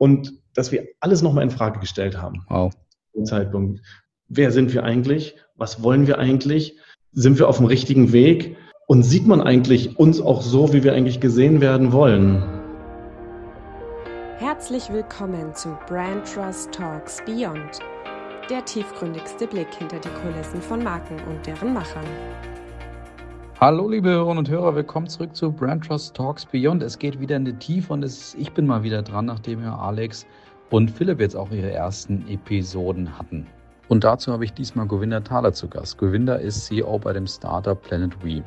und dass wir alles nochmal in Frage gestellt haben. Wow. Zum Zeitpunkt. Wer sind wir eigentlich? Was wollen wir eigentlich? Sind wir auf dem richtigen Weg? Und sieht man eigentlich uns auch so, wie wir eigentlich gesehen werden wollen? Herzlich willkommen zu Brand Trust Talks Beyond, der tiefgründigste Blick hinter die Kulissen von Marken und deren Machern. Hallo liebe Hörerinnen und Hörer, willkommen zurück zu Brand Trust Talks Beyond. Es geht wieder in die Tiefe und es, ich bin mal wieder dran, nachdem ja Alex und Philipp jetzt auch ihre ersten Episoden hatten. Und dazu habe ich diesmal Govinda Thaler zu Gast. Govinda ist CEO bei dem Startup Planet We.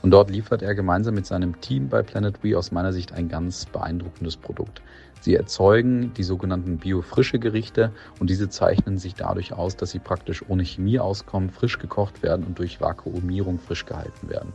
Und dort liefert er gemeinsam mit seinem Team bei Planet We aus meiner Sicht ein ganz beeindruckendes Produkt. Sie erzeugen die sogenannten biofrische Gerichte und diese zeichnen sich dadurch aus, dass sie praktisch ohne Chemie auskommen, frisch gekocht werden und durch Vakuumierung frisch gehalten werden.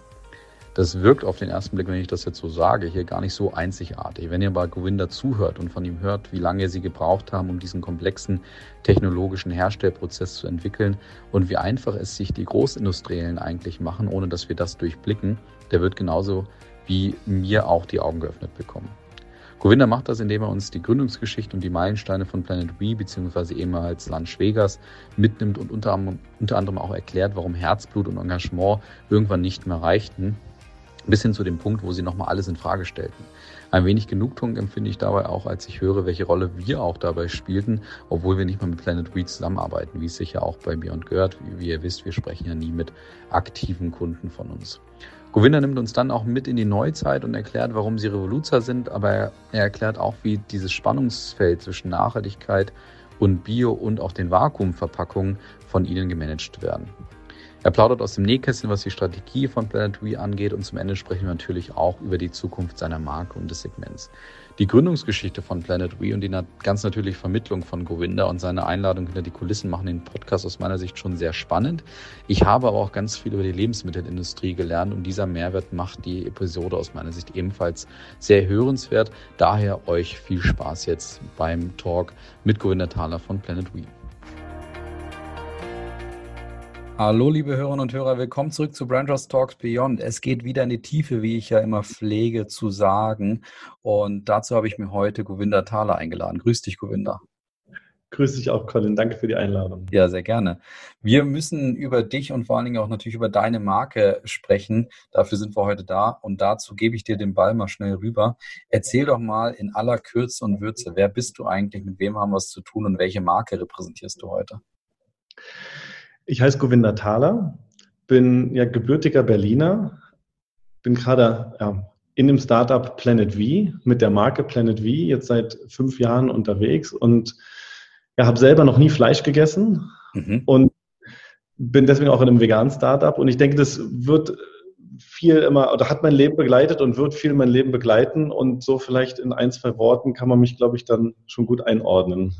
Das wirkt auf den ersten Blick, wenn ich das jetzt so sage, hier gar nicht so einzigartig. Wenn ihr bei Govinda zuhört und von ihm hört, wie lange sie gebraucht haben, um diesen komplexen technologischen Herstellprozess zu entwickeln und wie einfach es sich die Großindustriellen eigentlich machen, ohne dass wir das durchblicken, der wird genauso wie mir auch die Augen geöffnet bekommen. Govinda macht das, indem er uns die Gründungsgeschichte und die Meilensteine von Planet We bzw. ehemals Lunch Vegas mitnimmt und unter, unter anderem auch erklärt, warum Herzblut und Engagement irgendwann nicht mehr reichten, bis hin zu dem Punkt, wo sie nochmal alles in Frage stellten. Ein wenig Genugtuung empfinde ich dabei auch, als ich höre, welche Rolle wir auch dabei spielten, obwohl wir nicht mal mit Planet We zusammenarbeiten, wie es sich ja auch bei Beyond gehört. Wie ihr wisst, wir sprechen ja nie mit aktiven Kunden von uns. Govinda nimmt uns dann auch mit in die Neuzeit und erklärt, warum sie Revoluzer sind, aber er, erklärt auch, wie dieses Spannungsfeld zwischen Nachhaltigkeit und Bio und auch den Vakuumverpackungen von ihnen gemanagt werden. Er plaudert aus dem Nähkästchen, was die Strategie von Planet We angeht und zum Ende sprechen wir natürlich auch über die Zukunft seiner Marke und des Segments. Die Gründungsgeschichte von Planet We und die ganz natürlich Vermittlung von Govinda und seine Einladung hinter die Kulissen machen den Podcast aus meiner Sicht schon sehr spannend. Ich habe aber auch ganz viel über die Lebensmittelindustrie gelernt und dieser Mehrwert macht die Episode aus meiner Sicht ebenfalls sehr hörenswert. Daher euch viel Spaß jetzt beim Talk mit Govinda Thaler von Planet We. Hallo, liebe Hörerinnen und Hörer, willkommen zurück zu Brandros Talks Beyond. Es geht wieder in die Tiefe, wie ich ja immer pflege zu sagen. Und dazu habe ich mir heute Govinda Thaler eingeladen. Grüß dich, Govinda. Grüß dich auch, Colin. Danke für die Einladung. Ja, sehr gerne. Wir müssen über dich und vor allen Dingen auch natürlich über deine Marke sprechen. Dafür sind wir heute da. Und dazu gebe ich dir den Ball mal schnell rüber. Erzähl doch mal in aller Kürze und Würze, wer bist du eigentlich, mit wem haben wir es zu tun und welche Marke repräsentierst du heute? Ich heiße Govinda Thaler, bin ja gebürtiger Berliner, bin gerade ja, in dem Startup Planet V mit der Marke Planet V jetzt seit fünf Jahren unterwegs und ja, habe selber noch nie Fleisch gegessen mhm. und bin deswegen auch in einem veganen Startup und ich denke, das wird viel immer oder hat mein Leben begleitet und wird viel mein Leben begleiten und so vielleicht in ein, zwei Worten kann man mich, glaube ich, dann schon gut einordnen.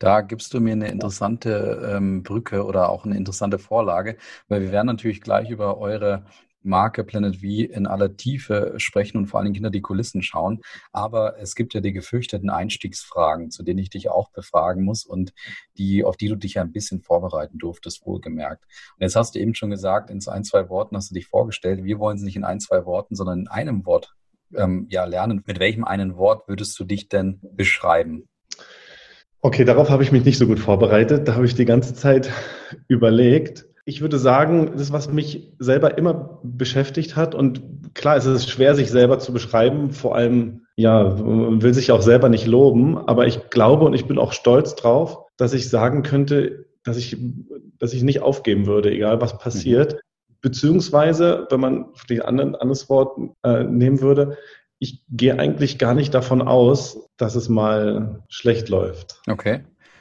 Da gibst du mir eine interessante ähm, Brücke oder auch eine interessante Vorlage, weil wir werden natürlich gleich über eure Marke Planet V in aller Tiefe sprechen und vor allen Dingen hinter die Kulissen schauen. Aber es gibt ja die gefürchteten Einstiegsfragen, zu denen ich dich auch befragen muss und die, auf die du dich ja ein bisschen vorbereiten durftest, wohlgemerkt. Und jetzt hast du eben schon gesagt, in ein, zwei Worten hast du dich vorgestellt. Wir wollen es nicht in ein, zwei Worten, sondern in einem Wort ähm, ja, lernen. Mit welchem einen Wort würdest du dich denn beschreiben? Okay, darauf habe ich mich nicht so gut vorbereitet. Da habe ich die ganze Zeit überlegt. Ich würde sagen, das, was mich selber immer beschäftigt hat, und klar, es ist schwer, sich selber zu beschreiben, vor allem, ja, man will sich auch selber nicht loben, aber ich glaube und ich bin auch stolz drauf, dass ich sagen könnte, dass ich, dass ich nicht aufgeben würde, egal was passiert. Mhm. Beziehungsweise, wenn man die anderen, anderes Wort äh, nehmen würde, ich gehe eigentlich gar nicht davon aus, dass es mal schlecht läuft. Okay.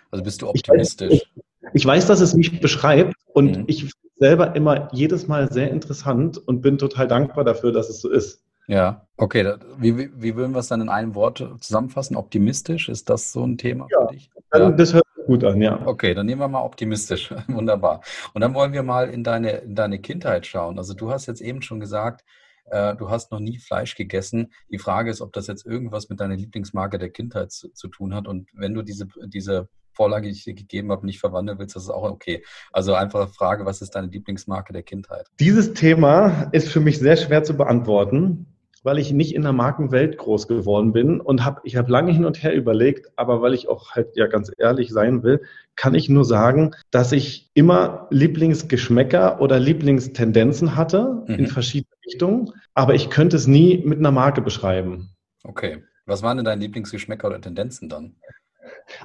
Also bist du optimistisch? Ich, ich, ich weiß, dass es mich beschreibt und mhm. ich selber immer jedes Mal sehr interessant und bin total dankbar dafür, dass es so ist. Ja, okay. Wie, wie, wie würden wir es dann in einem Wort zusammenfassen? Optimistisch? Ist das so ein Thema ja, für dich? Ja. Das hört sich gut an, ja. Okay, dann nehmen wir mal optimistisch. Wunderbar. Und dann wollen wir mal in deine, in deine Kindheit schauen. Also du hast jetzt eben schon gesagt, äh, du hast noch nie Fleisch gegessen. Die Frage ist, ob das jetzt irgendwas mit deiner Lieblingsmarke der Kindheit zu, zu tun hat. Und wenn du diese, diese Vorlage, die ich dir gegeben habe, nicht verwandeln willst, das ist auch okay. Also einfache Frage, was ist deine Lieblingsmarke der Kindheit? Dieses Thema ist für mich sehr schwer zu beantworten. weil ich nicht in der Markenwelt groß geworden bin und habe, ich habe lange hin und her überlegt, aber weil ich auch halt ja ganz ehrlich sein will, kann ich nur sagen, dass ich immer Lieblingsgeschmäcker oder Lieblingstendenzen hatte mhm. in verschiedene Richtungen, aber ich könnte es nie mit einer Marke beschreiben. Okay. Was waren denn deine Lieblingsgeschmäcker oder Tendenzen dann?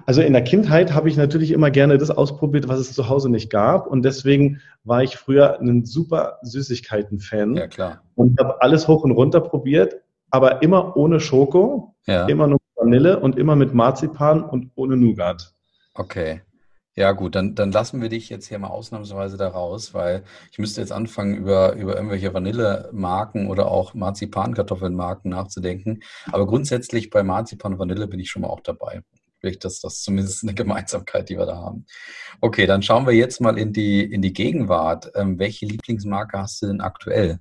Also in der Kindheit habe ich natürlich immer gerne das ausprobiert, was es zu Hause nicht gab. Und deswegen war ich früher ein super Süßigkeiten-Fan. Ja, klar. Und habe alles hoch und runter probiert, aber immer ohne Schoko, ja. immer nur Vanille und immer mit Marzipan und ohne Nougat. Okay. Ja, gut, dann, dann lassen wir dich jetzt hier mal ausnahmsweise da raus, weil ich müsste jetzt anfangen, über, über irgendwelche Vanillemarken oder auch Marzipankartoffelnmarken nachzudenken. Aber grundsätzlich bei Marzipan Vanille bin ich schon mal auch dabei. Vielleicht ist das zumindest eine Gemeinsamkeit, die wir da haben. Okay, dann schauen wir jetzt mal in die, in die Gegenwart. Ähm, welche Lieblingsmarke hast du denn aktuell?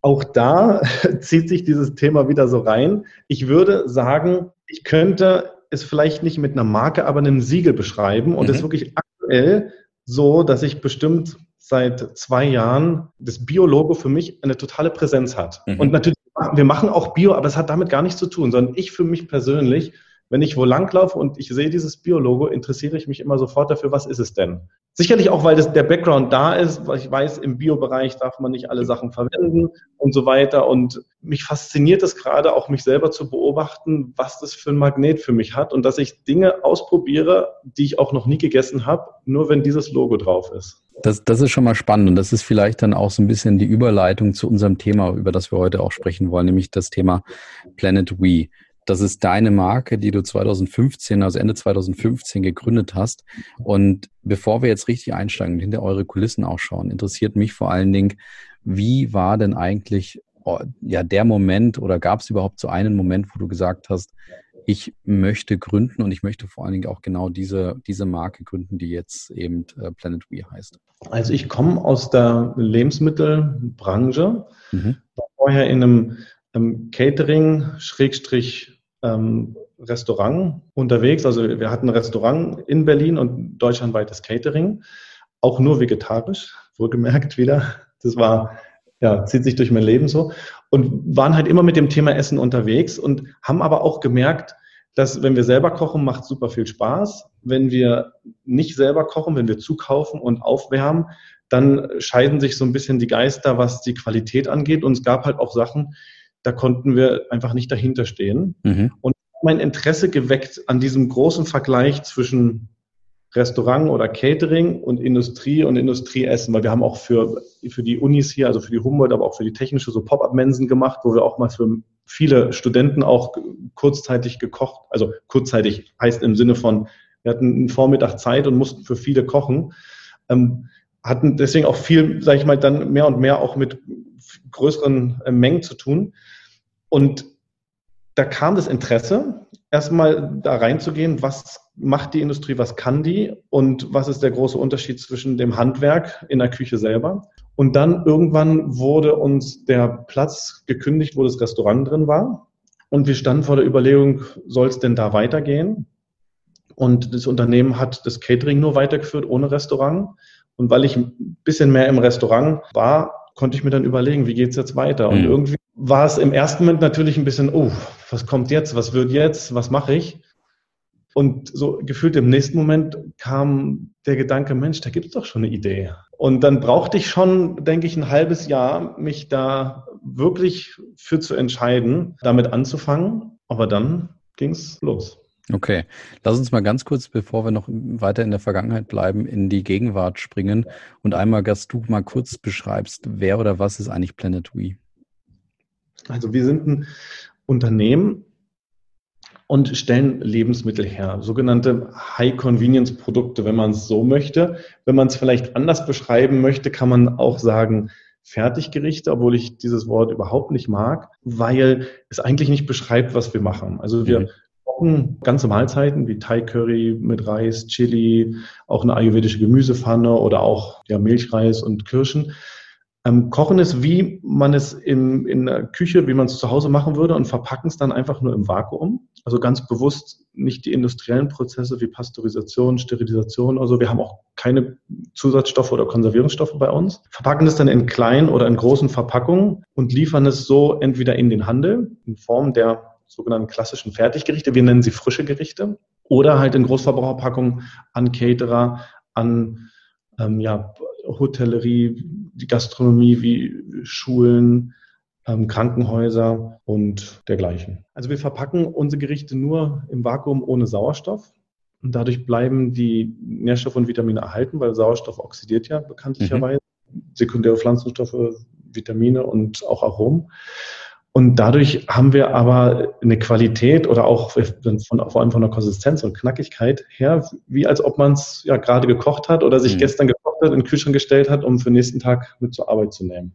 Auch da zieht sich dieses Thema wieder so rein. Ich würde sagen, ich könnte es vielleicht nicht mit einer Marke, aber einem Siegel beschreiben und mhm. ist wirklich aktuell so, dass ich bestimmt seit zwei Jahren das Bio-Logo für mich eine totale Präsenz hat. Mhm. Und natürlich, wir machen auch Bio, aber es hat damit gar nichts zu tun, sondern ich für mich persönlich wenn ich wo langlaufe und ich sehe dieses Biologo, interessiere ich mich immer sofort dafür, was ist es denn? Sicherlich auch, weil das, der Background da ist, weil ich weiß, im Biobereich darf man nicht alle Sachen verwenden und so weiter. Und mich fasziniert es gerade auch, mich selber zu beobachten, was das für ein Magnet für mich hat und dass ich Dinge ausprobiere, die ich auch noch nie gegessen habe, nur wenn dieses Logo drauf ist. Das, das ist schon mal spannend und das ist vielleicht dann auch so ein bisschen die Überleitung zu unserem Thema, über das wir heute auch sprechen wollen, nämlich das Thema Planet We. Das ist deine Marke, die du 2015, also Ende 2015 gegründet hast. Und bevor wir jetzt richtig einsteigen und hinter eure Kulissen auch schauen, interessiert mich vor allen Dingen, wie war denn eigentlich oh, ja der Moment oder gab es überhaupt so einen Moment, wo du gesagt hast, ich möchte gründen und ich möchte vor allen Dingen auch genau diese, diese Marke gründen, die jetzt eben äh, Planet We heißt? Also ich komme aus der Lebensmittelbranche, mhm. war vorher in einem ähm, Catering, Schrägstrich ähm, Restaurant unterwegs. Also wir hatten ein Restaurant in Berlin und deutschlandweites Catering, auch nur vegetarisch, wohlgemerkt wieder. Das war, ja, zieht sich durch mein Leben so. Und waren halt immer mit dem Thema Essen unterwegs und haben aber auch gemerkt, dass wenn wir selber kochen, macht super viel Spaß. Wenn wir nicht selber kochen, wenn wir zukaufen und aufwärmen, dann scheiden sich so ein bisschen die Geister, was die Qualität angeht. Und es gab halt auch Sachen, da konnten wir einfach nicht dahinter stehen. Mhm. Und mein Interesse geweckt an diesem großen Vergleich zwischen Restaurant oder Catering und Industrie und Industrieessen, weil wir haben auch für, für die Unis hier, also für die Humboldt, aber auch für die technische so Pop-up-Mensen gemacht, wo wir auch mal für viele Studenten auch kurzzeitig gekocht, also kurzzeitig heißt im Sinne von, wir hatten einen Vormittag Zeit und mussten für viele kochen, ähm, hatten deswegen auch viel, sage ich mal, dann mehr und mehr auch mit größeren äh, Mengen zu tun. Und da kam das Interesse, erstmal da reinzugehen, was macht die Industrie, was kann die und was ist der große Unterschied zwischen dem Handwerk in der Küche selber. Und dann irgendwann wurde uns der Platz gekündigt, wo das Restaurant drin war. Und wir standen vor der Überlegung, soll es denn da weitergehen? Und das Unternehmen hat das Catering nur weitergeführt ohne Restaurant. Und weil ich ein bisschen mehr im Restaurant war, konnte ich mir dann überlegen, wie geht's jetzt weiter? Und mhm. irgendwie war es im ersten Moment natürlich ein bisschen, oh, was kommt jetzt? Was wird jetzt? Was mache ich? Und so gefühlt im nächsten Moment kam der Gedanke, Mensch, da gibt's doch schon eine Idee. Und dann brauchte ich schon, denke ich, ein halbes Jahr, mich da wirklich für zu entscheiden, damit anzufangen. Aber dann ging's los. Okay, lass uns mal ganz kurz, bevor wir noch weiter in der Vergangenheit bleiben, in die Gegenwart springen und einmal, dass du mal kurz beschreibst, wer oder was ist eigentlich Planet We? Also wir sind ein Unternehmen und stellen Lebensmittel her, sogenannte High-Convenience-Produkte, wenn man es so möchte. Wenn man es vielleicht anders beschreiben möchte, kann man auch sagen, Fertiggerichte, obwohl ich dieses Wort überhaupt nicht mag, weil es eigentlich nicht beschreibt, was wir machen. Also wir mhm kochen ganze Mahlzeiten wie Thai Curry mit Reis, Chili, auch eine ayurvedische Gemüsepfanne oder auch ja, Milchreis und Kirschen. Ähm, kochen ist, wie man es in, in der Küche, wie man es zu Hause machen würde und verpacken es dann einfach nur im Vakuum. Also ganz bewusst nicht die industriellen Prozesse wie Pasteurisation, Sterilisation. Also wir haben auch keine Zusatzstoffe oder Konservierungsstoffe bei uns. Verpacken es dann in kleinen oder in großen Verpackungen und liefern es so entweder in den Handel in Form der sogenannten klassischen Fertiggerichte. Wir nennen sie frische Gerichte oder halt in Großverbraucherpackungen an Caterer, an ähm, ja, Hotellerie, die Gastronomie wie Schulen, ähm, Krankenhäuser und dergleichen. Also wir verpacken unsere Gerichte nur im Vakuum ohne Sauerstoff. Und dadurch bleiben die Nährstoffe und Vitamine erhalten, weil Sauerstoff oxidiert ja bekanntlicherweise. Mhm. Sekundäre Pflanzenstoffe, Vitamine und auch Aromen. Und dadurch haben wir aber eine Qualität oder auch von, vor allem von der Konsistenz und Knackigkeit her, wie als ob man es ja gerade gekocht hat oder sich mhm. gestern gekocht hat, in den Kühlschrank gestellt hat, um für den nächsten Tag mit zur Arbeit zu nehmen.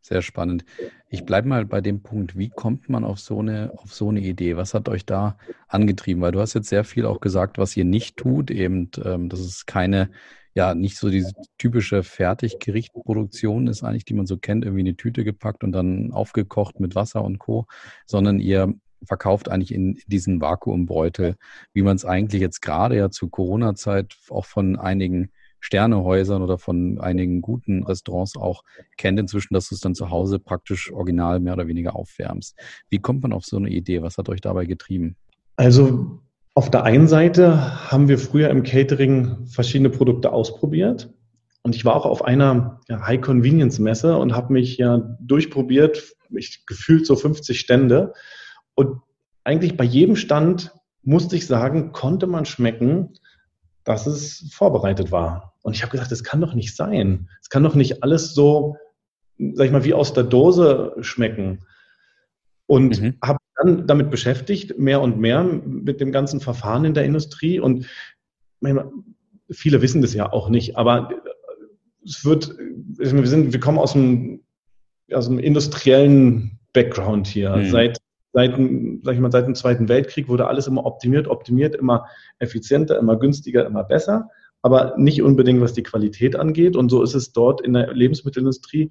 Sehr spannend. Ich bleibe mal bei dem Punkt, wie kommt man auf so, eine, auf so eine Idee? Was hat euch da angetrieben? Weil du hast jetzt sehr viel auch gesagt, was ihr nicht tut, eben, ähm, dass es keine ja nicht so diese typische Fertiggerichtproduktion ist eigentlich, die man so kennt, irgendwie in eine Tüte gepackt und dann aufgekocht mit Wasser und Co., sondern ihr verkauft eigentlich in diesen Vakuumbeutel, wie man es eigentlich jetzt gerade ja zu Corona-Zeit auch von einigen Sternehäusern oder von einigen guten Restaurants auch kennt inzwischen, dass du es dann zu Hause praktisch original mehr oder weniger aufwärmst. Wie kommt man auf so eine Idee? Was hat euch dabei getrieben? Also auf der einen Seite haben wir früher im Catering verschiedene Produkte ausprobiert. Und ich war auch auf einer High-Convenience-Messe und habe mich ja durchprobiert, ich gefühlt so 50 Stände. Und eigentlich bei jedem Stand musste ich sagen, konnte man schmecken, dass es vorbereitet war. Und ich habe gesagt, das kann doch nicht sein. Es kann doch nicht alles so, sag ich mal, wie aus der Dose schmecken. Und mhm. habe dann damit beschäftigt, mehr und mehr mit dem ganzen Verfahren in der Industrie. Und viele wissen das ja auch nicht, aber es wird, wir, sind, wir kommen aus einem, aus einem industriellen Background hier. Mhm. Seit, seit, sag ich mal, seit dem Zweiten Weltkrieg wurde alles immer optimiert, optimiert, immer effizienter, immer günstiger, immer besser, aber nicht unbedingt, was die Qualität angeht. Und so ist es dort in der Lebensmittelindustrie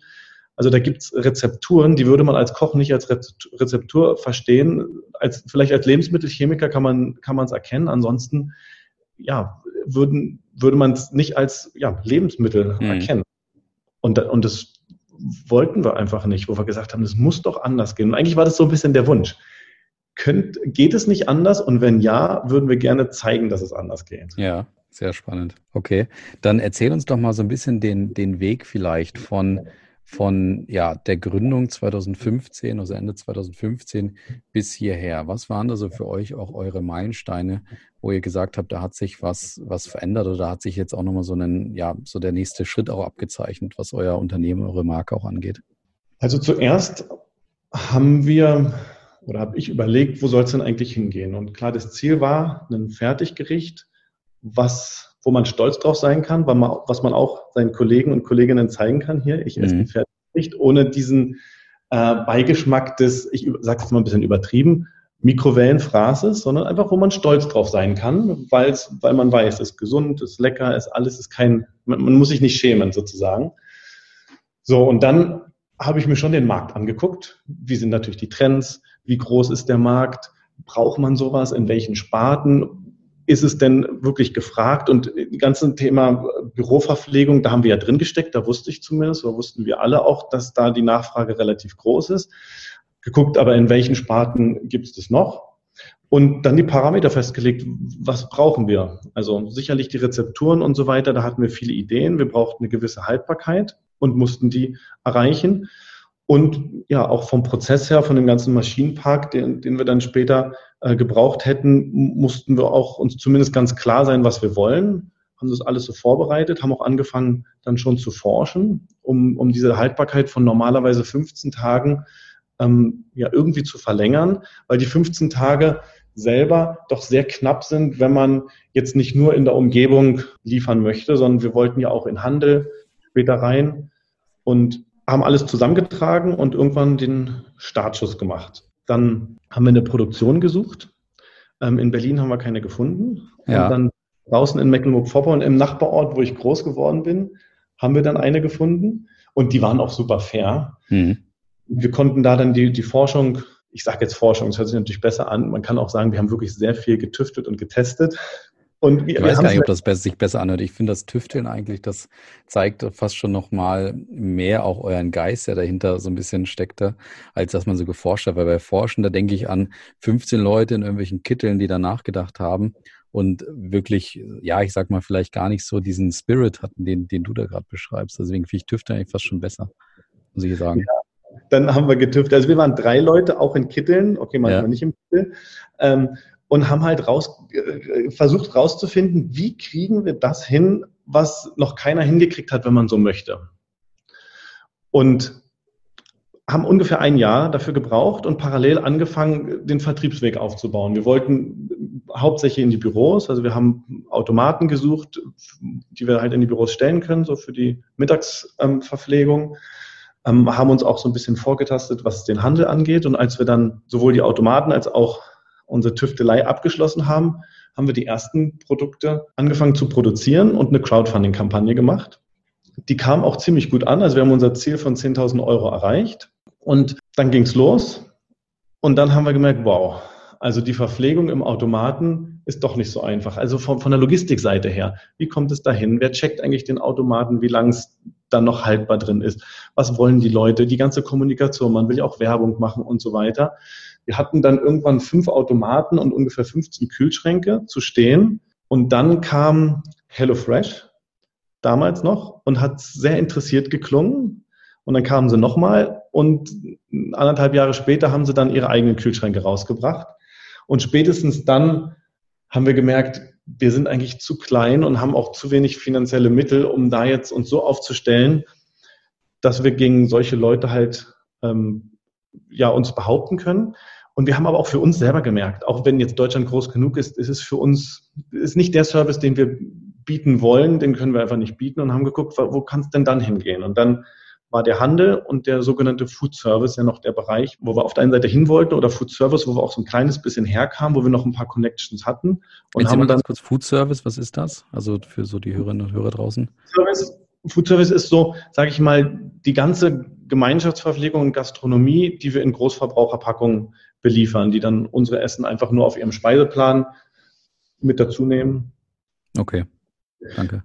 also da gibt es Rezepturen, die würde man als Koch nicht als Rezeptur verstehen. Als, vielleicht als Lebensmittelchemiker kann man kann es erkennen. Ansonsten ja, würden, würde man es nicht als ja, Lebensmittel mhm. erkennen. Und, und das wollten wir einfach nicht, wo wir gesagt haben, es muss doch anders gehen. Und eigentlich war das so ein bisschen der Wunsch. Könnt, geht es nicht anders? Und wenn ja, würden wir gerne zeigen, dass es anders geht. Ja, sehr spannend. Okay, dann erzähl uns doch mal so ein bisschen den, den Weg vielleicht von von ja, der Gründung 2015, also Ende 2015 bis hierher. Was waren da so für euch auch eure Meilensteine, wo ihr gesagt habt, da hat sich was, was verändert oder da hat sich jetzt auch nochmal so einen, ja, so der nächste Schritt auch abgezeichnet, was euer Unternehmen, eure Marke auch angeht? Also zuerst haben wir oder habe ich überlegt, wo soll es denn eigentlich hingehen? Und klar, das Ziel war ein Fertiggericht, was wo man stolz drauf sein kann, man, was man auch seinen Kollegen und Kolleginnen zeigen kann hier. Ich esse mhm. Pferd nicht ohne diesen äh, Beigeschmack des, ich sage es mal ein bisschen übertrieben, Mikrowellenfraßes, sondern einfach, wo man stolz drauf sein kann, weil weil man weiß, es ist gesund, es ist lecker, es ist alles, ist kein, man, man muss sich nicht schämen sozusagen. So, und dann habe ich mir schon den Markt angeguckt. Wie sind natürlich die Trends? Wie groß ist der Markt? Braucht man sowas? In welchen Sparten? Ist es denn wirklich gefragt? Und die ganze Thema Büroverpflegung, da haben wir ja drin gesteckt, da wusste ich zumindest, oder wussten wir alle auch, dass da die Nachfrage relativ groß ist. Geguckt, aber in welchen Sparten gibt es das noch? Und dann die Parameter festgelegt, was brauchen wir? Also sicherlich die Rezepturen und so weiter, da hatten wir viele Ideen. Wir brauchten eine gewisse Haltbarkeit und mussten die erreichen. Und ja, auch vom Prozess her, von dem ganzen Maschinenpark, den, den wir dann später äh, gebraucht hätten, mussten wir auch uns zumindest ganz klar sein, was wir wollen. Haben das alles so vorbereitet, haben auch angefangen, dann schon zu forschen, um, um diese Haltbarkeit von normalerweise 15 Tagen ähm, ja irgendwie zu verlängern, weil die 15 Tage selber doch sehr knapp sind, wenn man jetzt nicht nur in der Umgebung liefern möchte, sondern wir wollten ja auch in Handel später rein. Und haben alles zusammengetragen und irgendwann den Startschuss gemacht. Dann haben wir eine Produktion gesucht. Ähm, in Berlin haben wir keine gefunden. Ja. Und dann draußen in Mecklenburg-Vorpommern, im Nachbarort, wo ich groß geworden bin, haben wir dann eine gefunden. Und die waren auch super fair. Mhm. Wir konnten da dann die, die Forschung, ich sage jetzt Forschung, das hört sich natürlich besser an. Man kann auch sagen, wir haben wirklich sehr viel getüftet und getestet. Und wir, ich weiß gar nicht, ob das sich besser anhört. Ich finde das Tüfteln eigentlich, das zeigt fast schon nochmal mehr auch euren Geist, der dahinter so ein bisschen steckte, als dass man so geforscht hat. Weil bei Forschen, da denke ich an 15 Leute in irgendwelchen Kitteln, die da nachgedacht haben und wirklich, ja, ich sag mal, vielleicht gar nicht so diesen Spirit hatten, den, den du da gerade beschreibst. Deswegen finde ich Tüfteln eigentlich fast schon besser, muss ich sagen. Ja, dann haben wir getüftelt. Also wir waren drei Leute, auch in Kitteln, okay, manchmal ja. nicht im Kittel. Ähm, und haben halt raus, äh, versucht rauszufinden, wie kriegen wir das hin, was noch keiner hingekriegt hat, wenn man so möchte. Und haben ungefähr ein Jahr dafür gebraucht und parallel angefangen, den Vertriebsweg aufzubauen. Wir wollten hauptsächlich in die Büros, also wir haben Automaten gesucht, die wir halt in die Büros stellen können, so für die Mittagsverpflegung. Ähm, haben uns auch so ein bisschen vorgetastet, was den Handel angeht. Und als wir dann sowohl die Automaten als auch unsere Tüftelei abgeschlossen haben, haben wir die ersten Produkte angefangen zu produzieren und eine Crowdfunding-Kampagne gemacht. Die kam auch ziemlich gut an. Also wir haben unser Ziel von 10.000 Euro erreicht. Und dann ging es los. Und dann haben wir gemerkt, wow, also die Verpflegung im Automaten ist doch nicht so einfach. Also von, von der Logistikseite her, wie kommt es dahin? Wer checkt eigentlich den Automaten, wie lang es dann noch haltbar drin ist? Was wollen die Leute? Die ganze Kommunikation, man will ja auch Werbung machen und so weiter. Wir hatten dann irgendwann fünf Automaten und ungefähr 15 Kühlschränke zu stehen. Und dann kam HelloFresh damals noch und hat sehr interessiert geklungen. Und dann kamen sie nochmal und anderthalb Jahre später haben sie dann ihre eigenen Kühlschränke rausgebracht. Und spätestens dann haben wir gemerkt, wir sind eigentlich zu klein und haben auch zu wenig finanzielle Mittel, um da jetzt uns so aufzustellen, dass wir gegen solche Leute halt ähm, ja uns behaupten können. Und wir haben aber auch für uns selber gemerkt, auch wenn jetzt Deutschland groß genug ist, ist es für uns ist nicht der Service, den wir bieten wollen, den können wir einfach nicht bieten und haben geguckt, wo kann es denn dann hingehen? Und dann war der Handel und der sogenannte Food Service ja noch der Bereich, wo wir auf der einen Seite hin wollten oder Food Service, wo wir auch so ein kleines bisschen herkamen, wo wir noch ein paar Connections hatten. Und haben dann kurz Food Service, was ist das? Also für so die Hörerinnen und Hörer draußen. Service, Food Service ist so, sage ich mal, die ganze Gemeinschaftsverpflegung und Gastronomie, die wir in Großverbraucherpackungen beliefern, die dann unsere Essen einfach nur auf ihrem Speiseplan mit dazu nehmen. Okay, danke.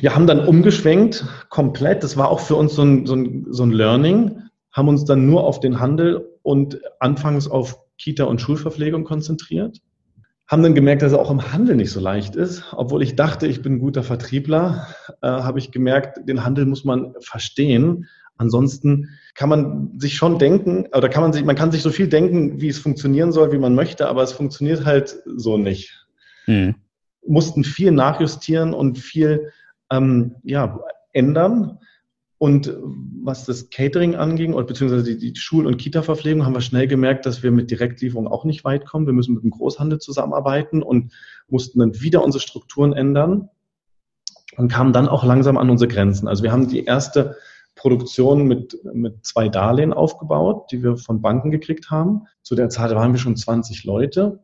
Wir haben dann umgeschwenkt, komplett. Das war auch für uns so ein, so ein, so ein Learning, haben uns dann nur auf den Handel und anfangs auf Kita- und Schulverpflegung konzentriert. Haben dann gemerkt, dass es auch im Handel nicht so leicht ist. Obwohl ich dachte, ich bin ein guter Vertriebler, äh, habe ich gemerkt, den Handel muss man verstehen. Ansonsten kann man sich schon denken, oder kann man sich, man kann sich so viel denken, wie es funktionieren soll, wie man möchte, aber es funktioniert halt so nicht. Hm. Mussten viel nachjustieren und viel ähm, ja, ändern. Und was das Catering anging, oder beziehungsweise die, die Schul- und Kita-Verpflegung, haben wir schnell gemerkt, dass wir mit Direktlieferung auch nicht weit kommen. Wir müssen mit dem Großhandel zusammenarbeiten und mussten dann wieder unsere Strukturen ändern und kamen dann auch langsam an unsere Grenzen. Also wir haben die erste Produktion mit, mit zwei Darlehen aufgebaut, die wir von Banken gekriegt haben. Zu der Zeit waren wir schon 20 Leute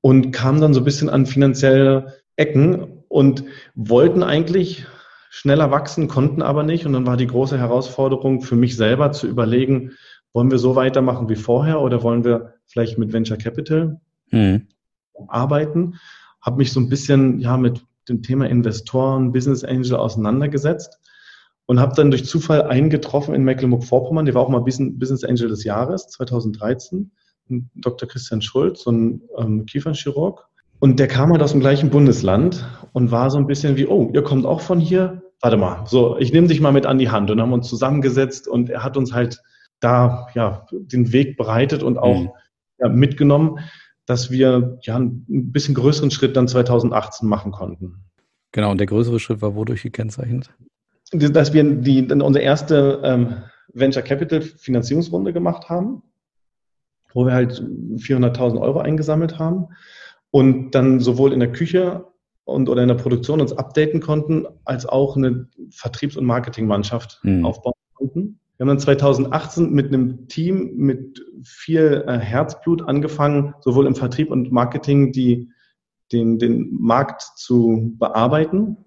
und kamen dann so ein bisschen an finanzielle Ecken und wollten eigentlich schneller wachsen, konnten aber nicht. Und dann war die große Herausforderung für mich selber zu überlegen, wollen wir so weitermachen wie vorher oder wollen wir vielleicht mit Venture Capital mhm. arbeiten? Habe mich so ein bisschen ja mit dem Thema Investoren, Business Angel auseinandergesetzt und habe dann durch Zufall einen getroffen in Mecklenburg-Vorpommern, der war auch mal Business Angel des Jahres 2013, Dr. Christian Schulz, so ein ähm, Kiefernchirurg. Und der kam halt aus dem gleichen Bundesland und war so ein bisschen wie, oh, ihr kommt auch von hier? Warte mal, so, ich nehme dich mal mit an die Hand und haben uns zusammengesetzt und er hat uns halt da ja den Weg bereitet und auch mhm. ja, mitgenommen, dass wir ja einen bisschen größeren Schritt dann 2018 machen konnten. Genau, und der größere Schritt war wodurch gekennzeichnet? Dass wir die, unsere erste ähm, Venture Capital Finanzierungsrunde gemacht haben, wo wir halt 400.000 Euro eingesammelt haben und dann sowohl in der Küche und oder in der Produktion uns updaten konnten, als auch eine Vertriebs- und Marketingmannschaft mhm. aufbauen konnten. Wir haben dann 2018 mit einem Team mit viel äh, Herzblut angefangen, sowohl im Vertrieb und Marketing die, den, den Markt zu bearbeiten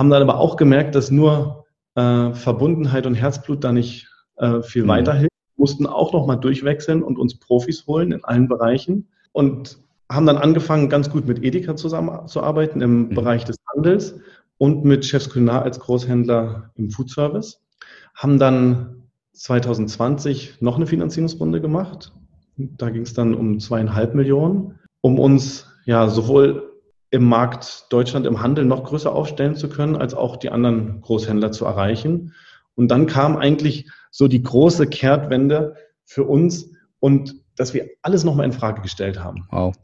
haben dann aber auch gemerkt, dass nur äh, Verbundenheit und Herzblut da nicht äh, viel mhm. weiterhilft, mussten auch nochmal durchwechseln und uns Profis holen in allen Bereichen und haben dann angefangen, ganz gut mit Edeka zusammenzuarbeiten im mhm. Bereich des Handels und mit Chefs Culinar als Großhändler im Foodservice. Haben dann 2020 noch eine Finanzierungsrunde gemacht. Da ging es dann um zweieinhalb Millionen, um uns ja sowohl im Markt Deutschland im Handel noch größer aufstellen zu können, als auch die anderen Großhändler zu erreichen. Und dann kam eigentlich so die große Kehrtwende für uns und dass wir alles nochmal in Frage gestellt haben. Wow.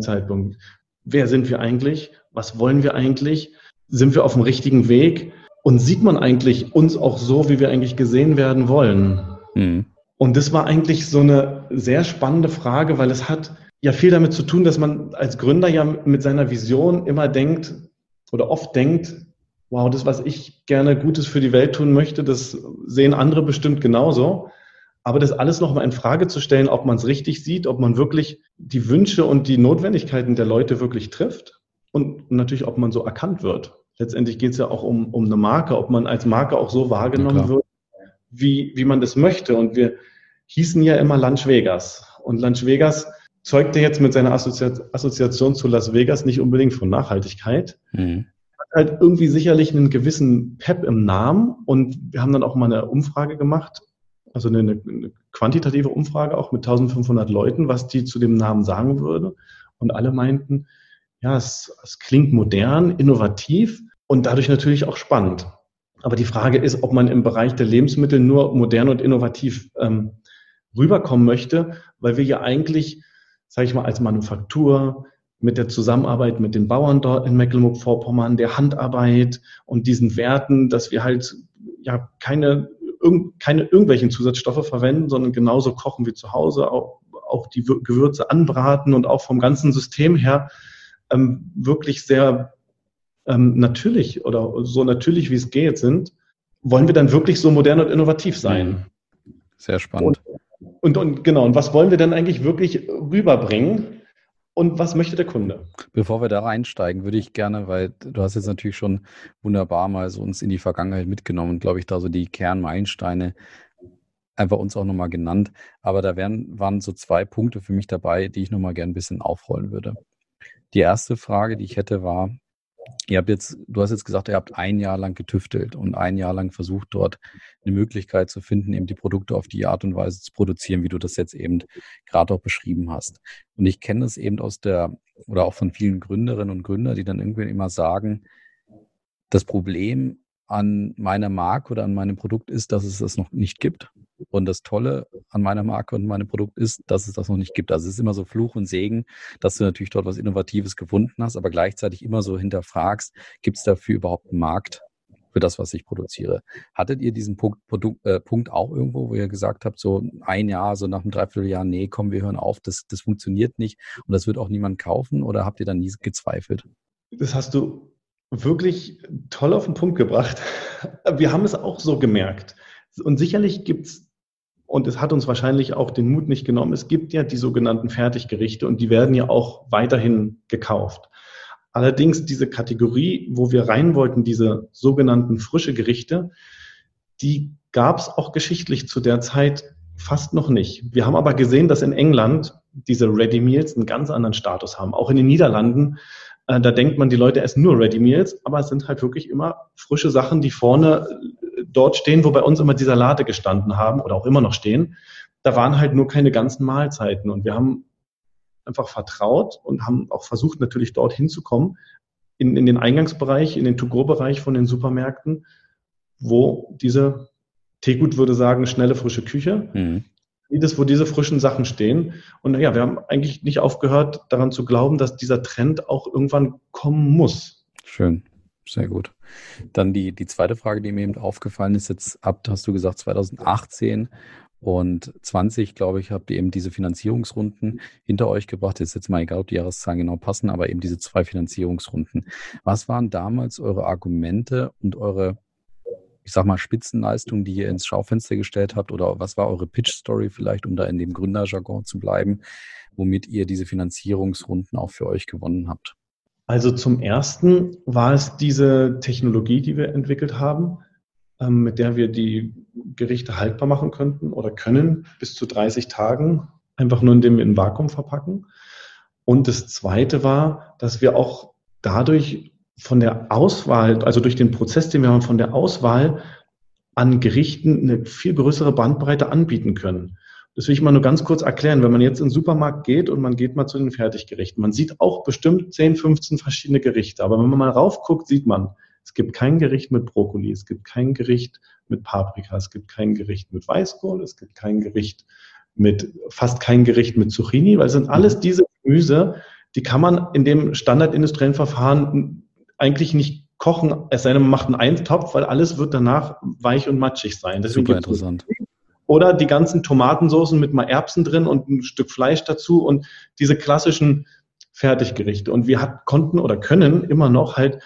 Zeitpunkt. Wer sind wir eigentlich? Was wollen wir eigentlich? Sind wir auf dem richtigen Weg? Und sieht man eigentlich uns auch so, wie wir eigentlich gesehen werden wollen? Mhm. Und das war eigentlich so eine sehr spannende Frage, weil es hat ja viel damit zu tun, dass man als Gründer ja mit seiner Vision immer denkt oder oft denkt, wow, das, was ich gerne Gutes für die Welt tun möchte, das sehen andere bestimmt genauso. Aber das alles nochmal in Frage zu stellen, ob man es richtig sieht, ob man wirklich die Wünsche und die Notwendigkeiten der Leute wirklich trifft und natürlich, ob man so erkannt wird. Letztendlich geht es ja auch um, um eine Marke, ob man als Marke auch so wahrgenommen ja, wird, wie, wie man das möchte. Und wir hießen ja immer Lunch Vegas. Und Lunch Vegas zeugte jetzt mit seiner Assoziation zu Las Vegas nicht unbedingt von Nachhaltigkeit. Mhm. Hat halt irgendwie sicherlich einen gewissen Pep im Namen. Und wir haben dann auch mal eine Umfrage gemacht, also eine, eine quantitative Umfrage auch mit 1500 Leuten, was die zu dem Namen sagen würde. Und alle meinten, ja, es, es klingt modern, innovativ und dadurch natürlich auch spannend. Aber die Frage ist, ob man im Bereich der Lebensmittel nur modern und innovativ ähm, rüberkommen möchte, weil wir ja eigentlich, sage ich mal, als Manufaktur mit der Zusammenarbeit mit den Bauern dort in Mecklenburg-Vorpommern, der Handarbeit und diesen Werten, dass wir halt ja keine irg keine irgendwelchen Zusatzstoffe verwenden, sondern genauso kochen wie zu Hause, auch, auch die Gewürze anbraten und auch vom ganzen System her ähm, wirklich sehr ähm, natürlich oder so natürlich wie es geht sind, wollen wir dann wirklich so modern und innovativ sein. Sehr spannend. Und, und, und genau, und was wollen wir denn eigentlich wirklich rüberbringen? Und was möchte der Kunde? Bevor wir da einsteigen, würde ich gerne, weil du hast jetzt natürlich schon wunderbar mal so uns in die Vergangenheit mitgenommen, glaube ich, da so die Kernmeilensteine einfach uns auch nochmal genannt. Aber da wären, waren so zwei Punkte für mich dabei, die ich nochmal gerne ein bisschen aufrollen würde. Die erste Frage, die ich hätte, war, Ihr habt jetzt, du hast jetzt gesagt, ihr habt ein Jahr lang getüftelt und ein Jahr lang versucht, dort eine Möglichkeit zu finden, eben die Produkte auf die Art und Weise zu produzieren, wie du das jetzt eben gerade auch beschrieben hast. Und ich kenne das eben aus der, oder auch von vielen Gründerinnen und Gründern, die dann irgendwie immer sagen, das Problem an meiner Marke oder an meinem Produkt ist, dass es das noch nicht gibt. Und das Tolle an meiner Marke und meinem Produkt ist, dass es das noch nicht gibt. Also es ist immer so Fluch und Segen, dass du natürlich dort was Innovatives gefunden hast, aber gleichzeitig immer so hinterfragst, gibt es dafür überhaupt einen Markt für das, was ich produziere? Hattet ihr diesen Punkt, Produkt, äh, Punkt auch irgendwo, wo ihr gesagt habt, so ein Jahr, so nach einem Dreivierteljahr, nee, komm, wir hören auf, das, das funktioniert nicht und das wird auch niemand kaufen oder habt ihr dann nie gezweifelt? Das hast du wirklich toll auf den Punkt gebracht. Wir haben es auch so gemerkt. Und sicherlich gibt es, und es hat uns wahrscheinlich auch den Mut nicht genommen, es gibt ja die sogenannten Fertiggerichte und die werden ja auch weiterhin gekauft. Allerdings diese Kategorie, wo wir rein wollten, diese sogenannten frische Gerichte, die gab es auch geschichtlich zu der Zeit fast noch nicht. Wir haben aber gesehen, dass in England diese Ready Meals einen ganz anderen Status haben. Auch in den Niederlanden äh, da denkt man, die Leute essen nur Ready Meals, aber es sind halt wirklich immer frische Sachen, die vorne äh, dort stehen, wo bei uns immer die Salate gestanden haben oder auch immer noch stehen. Da waren halt nur keine ganzen Mahlzeiten und wir haben einfach vertraut und haben auch versucht, natürlich dort hinzukommen, in, in den Eingangsbereich, in den To-Go-Bereich von den Supermärkten, wo diese Teegut würde sagen, schnelle, frische Küche, mhm jedes, wo diese frischen Sachen stehen. Und ja, wir haben eigentlich nicht aufgehört, daran zu glauben, dass dieser Trend auch irgendwann kommen muss. Schön. Sehr gut. Dann die, die zweite Frage, die mir eben aufgefallen ist, jetzt ab, hast du gesagt, 2018 und 20, glaube ich, habt ihr eben diese Finanzierungsrunden hinter euch gebracht. Jetzt jetzt mal egal, ob die Jahreszahlen genau passen, aber eben diese zwei Finanzierungsrunden. Was waren damals eure Argumente und eure ich sag mal, Spitzenleistung, die ihr ins Schaufenster gestellt habt? Oder was war eure Pitch-Story vielleicht, um da in dem Gründerjargon zu bleiben, womit ihr diese Finanzierungsrunden auch für euch gewonnen habt? Also zum ersten war es diese Technologie, die wir entwickelt haben. ähm, mit der wir die Gerichte haltbar machen könnten oder können, bis zu 30 Tagen, einfach nur indem wir in Vakuum verpacken. Und das Zweite war, dass wir auch dadurch von der Auswahl, also durch den Prozess, den wir haben, von der Auswahl an Gerichten eine viel größere Bandbreite anbieten können. Das will ich mal nur ganz kurz erklären. Wenn man jetzt in den Supermarkt geht und man geht mal zu den Fertiggerichten, man sieht auch bestimmt 10, 15 verschiedene Gerichte. Aber wenn man mal raufguckt, sieht man, es gibt kein Gericht mit Brokkoli, es gibt kein Gericht mit Paprika, es gibt kein Gericht mit Weißkohl, es gibt kein Gericht mit, fast kein Gericht mit Zucchini, weil es sind alles diese Gemüse, die kann man in dem standardindustriellen Verfahren eigentlich nicht kochen, es sei denn, man macht einen Eintopf, weil alles wird danach weich und matschig sein. Deswegen Super interessant. Oder die ganzen Tomatensoßen mit mal Erbsen drin und ein Stück Fleisch dazu und diese klassischen Fertiggerichte. Und wir hat, konnten oder können immer noch halt,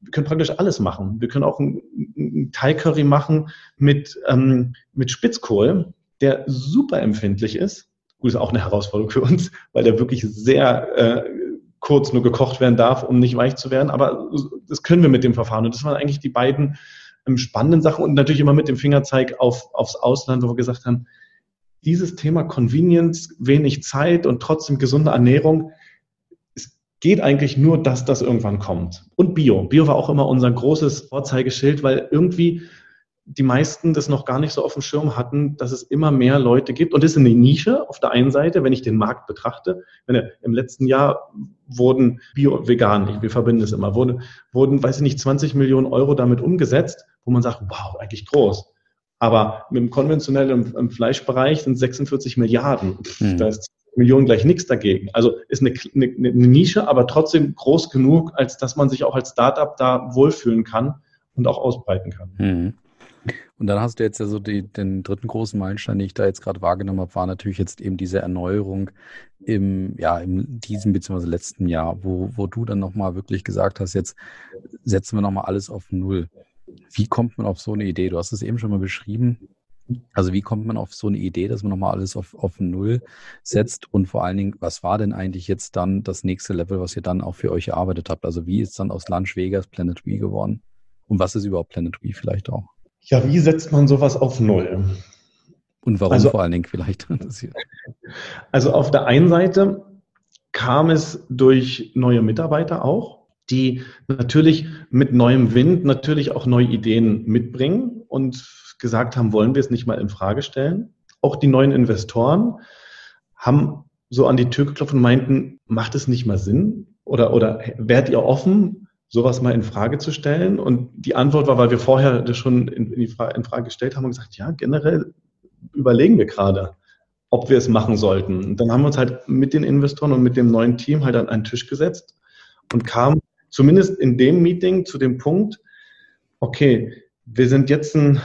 wir können praktisch alles machen. Wir können auch einen Thai-Curry machen mit, ähm, mit Spitzkohl, der super empfindlich ist. Gut, ist auch eine Herausforderung für uns, weil der wirklich sehr äh, kurz nur gekocht werden darf, um nicht weich zu werden. Aber das können wir mit dem Verfahren. Und das waren eigentlich die beiden ähm, spannenden Sachen und natürlich immer mit dem Fingerzeig auf, aufs Ausland, wo wir gesagt haben, dieses Thema Convenience, wenig Zeit und trotzdem gesunde Ernährung, es geht eigentlich nur, dass das irgendwann kommt. Und Bio. Bio war auch immer unser großes Vorzeigeschild, weil irgendwie die meisten das noch gar nicht so auf dem Schirm hatten, dass es immer mehr Leute gibt. Und das ist eine Nische auf der einen Seite, wenn ich den Markt betrachte. Wenn Im letzten Jahr wurden Bio vegan, wir verbinden es immer, wurden, wurden, weiß ich nicht, 20 Millionen Euro damit umgesetzt, wo man sagt, wow, eigentlich groß. Aber mit dem konventionellen im Fleischbereich sind 46 Milliarden. Hm. Da ist Millionen gleich nichts dagegen. Also ist eine, eine, eine Nische, aber trotzdem groß genug, als dass man sich auch als Startup da wohlfühlen kann und auch ausbreiten kann. Hm. Und dann hast du jetzt ja so die, den dritten großen Meilenstein, den ich da jetzt gerade wahrgenommen habe, war natürlich jetzt eben diese Erneuerung im, ja, in diesem bzw. letzten Jahr, wo, wo du dann nochmal wirklich gesagt hast, jetzt setzen wir nochmal alles auf Null. Wie kommt man auf so eine Idee? Du hast es eben schon mal beschrieben. Also wie kommt man auf so eine Idee, dass man nochmal alles auf, auf Null setzt? Und vor allen Dingen, was war denn eigentlich jetzt dann das nächste Level, was ihr dann auch für euch erarbeitet habt? Also wie ist dann aus Lunch Vegas Planet Wii geworden? Und was ist überhaupt Planet Wii vielleicht auch? Ja, wie setzt man sowas auf Null? Und warum also, vor allen Dingen vielleicht? Also auf der einen Seite kam es durch neue Mitarbeiter auch, die natürlich mit neuem Wind natürlich auch neue Ideen mitbringen und gesagt haben, wollen wir es nicht mal in Frage stellen. Auch die neuen Investoren haben so an die Tür geklopft und meinten, macht es nicht mal Sinn? Oder, oder wärt ihr offen, sowas mal in Frage zu stellen? Und die Antwort war, weil wir vorher das schon in, in, Frage, in Frage gestellt haben und gesagt, ja, generell überlegen wir gerade, ob wir es machen sollten. Und dann haben wir uns halt mit den Investoren und mit dem neuen Team halt an einen Tisch gesetzt und kamen zumindest in dem Meeting zu dem Punkt, okay, wir sind jetzt ein,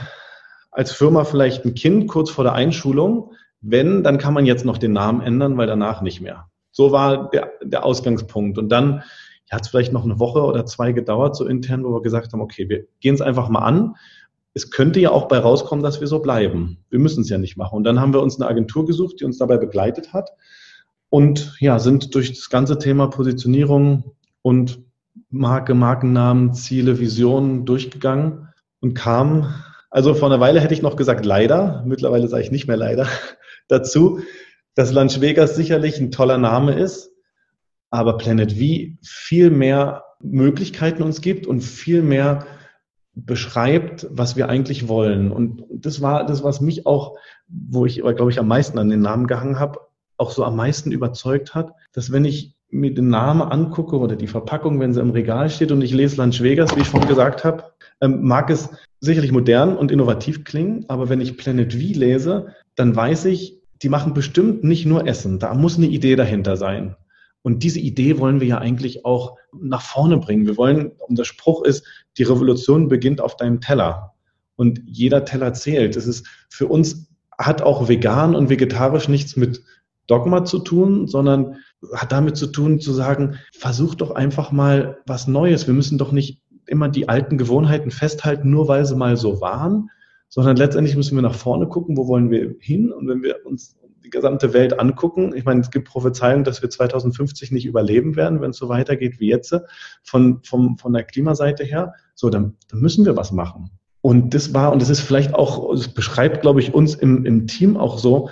als Firma vielleicht ein Kind kurz vor der Einschulung. Wenn, dann kann man jetzt noch den Namen ändern, weil danach nicht mehr. So war der, der Ausgangspunkt. Und dann hat es vielleicht noch eine Woche oder zwei gedauert, so intern, wo wir gesagt haben, okay, wir gehen es einfach mal an. Es könnte ja auch bei rauskommen, dass wir so bleiben. Wir müssen es ja nicht machen. Und dann haben wir uns eine Agentur gesucht, die uns dabei begleitet hat und ja, sind durch das ganze Thema Positionierung und Marke, Markennamen, Ziele, Visionen durchgegangen und kam, also vor einer Weile hätte ich noch gesagt leider, mittlerweile sage ich nicht mehr leider, dazu, dass Lunch Vegas sicherlich ein toller Name ist, aber Planet V viel mehr Möglichkeiten uns gibt und viel mehr beschreibt, was wir eigentlich wollen. Und das war das, was mich auch, wo ich, glaube ich, am meisten an den Namen gehangen habe, auch so am meisten überzeugt hat, dass wenn ich mir den Namen angucke oder die Verpackung, wenn sie im Regal steht und ich lese Lunch Vegas, wie ich schon gesagt habe, ähm, mag es sicherlich modern und innovativ klingen, aber wenn ich Planet V lese, dann weiß ich, die machen bestimmt nicht nur Essen. Da muss eine Idee dahinter sein. Und diese Idee wollen wir ja eigentlich auch nach vorne bringen. Wir wollen, und der Spruch ist, die Revolution beginnt auf deinem Teller. Und jeder Teller zählt. Es ist für uns hat auch vegan und vegetarisch nichts mit Dogma zu tun, sondern hat damit zu tun, zu sagen, versuch doch einfach mal was Neues. Wir müssen doch nicht immer die alten Gewohnheiten festhalten, nur weil sie mal so waren, sondern letztendlich müssen wir nach vorne gucken, wo wollen wir hin? Und wenn wir uns die gesamte Welt angucken. Ich meine, es gibt Prophezeiungen, dass wir 2050 nicht überleben werden, wenn es so weitergeht wie jetzt, von, vom, von der Klimaseite her. So, dann, dann müssen wir was machen. Und das war, und das ist vielleicht auch, das beschreibt, glaube ich, uns im, im Team auch so,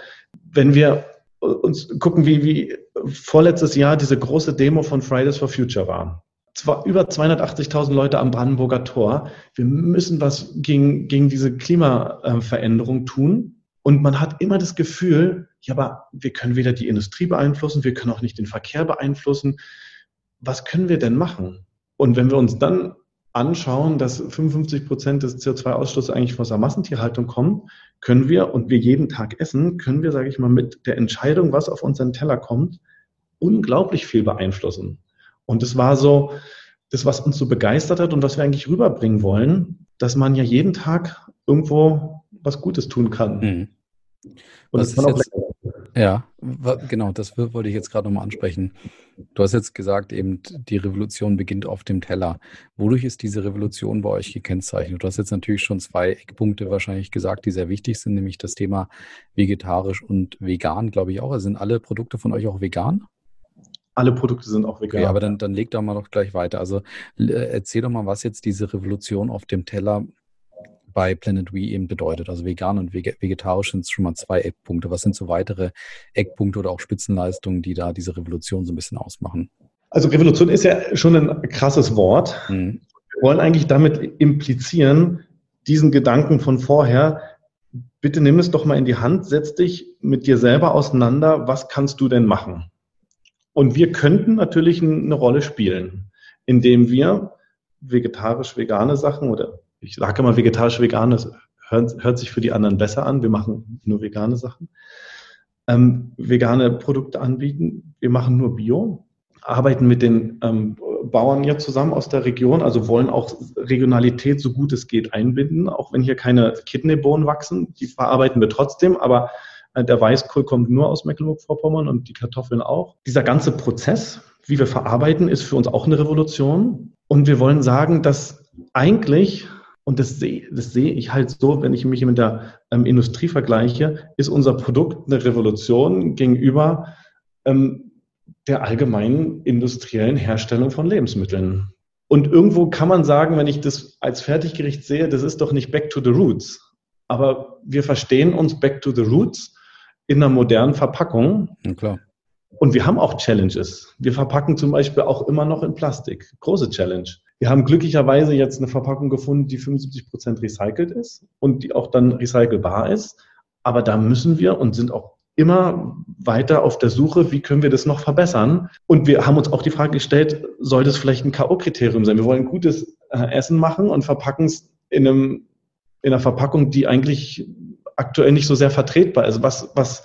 wenn wir uns gucken, wie, wie vorletztes Jahr diese große Demo von Fridays for Future war. Zwar über 280.000 Leute am Brandenburger Tor. Wir müssen was gegen, gegen diese Klimaveränderung tun. Und man hat immer das Gefühl, ja, aber wir können weder die Industrie beeinflussen, wir können auch nicht den Verkehr beeinflussen. Was können wir denn machen? Und wenn wir uns dann anschauen, dass 55 Prozent des CO2-Ausstoßes eigentlich aus der Massentierhaltung kommen, können wir und wir jeden Tag essen, können wir, sage ich mal, mit der Entscheidung, was auf unseren Teller kommt, unglaublich viel beeinflussen. Und es war so, das, was uns so begeistert hat und was wir eigentlich rüberbringen wollen, dass man ja jeden Tag irgendwo was Gutes tun kann. Mhm. Und das ist jetzt, ja, genau, das wollte ich jetzt gerade nochmal ansprechen. Du hast jetzt gesagt, eben die Revolution beginnt auf dem Teller. Wodurch ist diese Revolution bei euch gekennzeichnet? Du hast jetzt natürlich schon zwei Eckpunkte wahrscheinlich gesagt, die sehr wichtig sind, nämlich das Thema vegetarisch und vegan, glaube ich auch. Also sind alle Produkte von euch auch vegan? Alle Produkte sind auch vegan. Okay, aber dann, dann leg doch mal noch gleich weiter. Also erzähl doch mal, was jetzt diese Revolution auf dem Teller bei Planet We eben bedeutet. Also vegan und vegetarisch sind schon mal zwei Eckpunkte. Was sind so weitere Eckpunkte oder auch Spitzenleistungen, die da diese Revolution so ein bisschen ausmachen? Also Revolution ist ja schon ein krasses Wort. Mhm. Wir wollen eigentlich damit implizieren, diesen Gedanken von vorher, bitte nimm es doch mal in die Hand, setz dich mit dir selber auseinander, was kannst du denn machen? Und wir könnten natürlich eine Rolle spielen, indem wir vegetarisch-vegane Sachen oder ich sage immer vegetarisch vegan, das hört, hört, sich für die anderen besser an. Wir machen nur vegane Sachen. Ähm, vegane Produkte anbieten. Wir machen nur Bio, arbeiten mit den ähm, Bauern hier zusammen aus der Region, also wollen auch Regionalität so gut es geht einbinden, auch wenn hier keine Kidneybohnen wachsen, die verarbeiten wir trotzdem, aber äh, der Weißkohl kommt nur aus Mecklenburg-Vorpommern und die Kartoffeln auch. Dieser ganze Prozess, wie wir verarbeiten, ist für uns auch eine Revolution. Und wir wollen sagen, dass eigentlich und das sehe, das sehe ich halt so, wenn ich mich mit der ähm, Industrie vergleiche, ist unser Produkt eine Revolution gegenüber ähm, der allgemeinen industriellen Herstellung von Lebensmitteln. Und irgendwo kann man sagen, wenn ich das als Fertiggericht sehe, das ist doch nicht Back to the Roots. Aber wir verstehen uns Back to the Roots in einer modernen Verpackung. Ja, klar. Und wir haben auch Challenges. Wir verpacken zum Beispiel auch immer noch in Plastik. Große Challenge. Wir haben glücklicherweise jetzt eine Verpackung gefunden, die 75 Prozent recycelt ist und die auch dann recycelbar ist. Aber da müssen wir und sind auch immer weiter auf der Suche, wie können wir das noch verbessern? Und wir haben uns auch die Frage gestellt, soll das vielleicht ein K.O.-Kriterium sein? Wir wollen gutes äh, Essen machen und verpacken es in, einem, in einer Verpackung, die eigentlich aktuell nicht so sehr vertretbar ist. Was, was,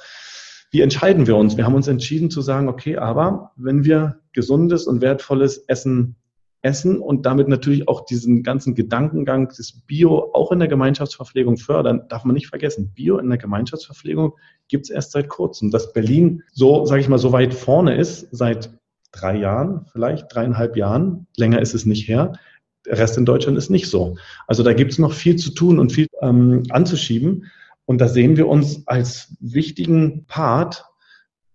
wie entscheiden wir uns? Wir haben uns entschieden zu sagen, okay, aber wenn wir gesundes und wertvolles Essen essen und damit natürlich auch diesen ganzen Gedankengang des Bio auch in der Gemeinschaftsverpflegung fördern, darf man nicht vergessen. Bio in der Gemeinschaftsverpflegung gibt es erst seit kurzem. Dass Berlin so, sage ich mal, so weit vorne ist, seit drei Jahren, vielleicht dreieinhalb Jahren, länger ist es nicht her. Der Rest in Deutschland ist nicht so. Also da gibt es noch viel zu tun und viel ähm, anzuschieben. Und da sehen wir uns als wichtigen Part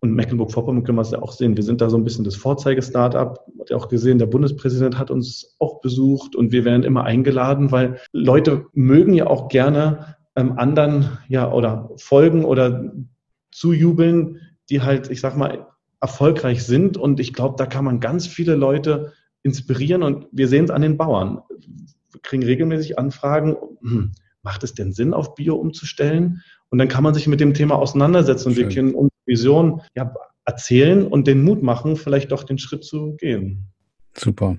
und Mecklenburg-Vorpommern können wir es ja auch sehen. Wir sind da so ein bisschen das Vorzeige-Startup. Hat ja auch gesehen, der Bundespräsident hat uns auch besucht und wir werden immer eingeladen, weil Leute mögen ja auch gerne ähm, anderen ja oder folgen oder zujubeln, die halt, ich sag mal, erfolgreich sind. Und ich glaube, da kann man ganz viele Leute inspirieren und wir sehen es an den Bauern. Wir kriegen regelmäßig Anfragen, hm, macht es denn Sinn, auf Bio umzustellen? Und dann kann man sich mit dem Thema auseinandersetzen und Schön. wir können Vision ja, erzählen und den Mut machen, vielleicht doch den Schritt zu gehen. Super.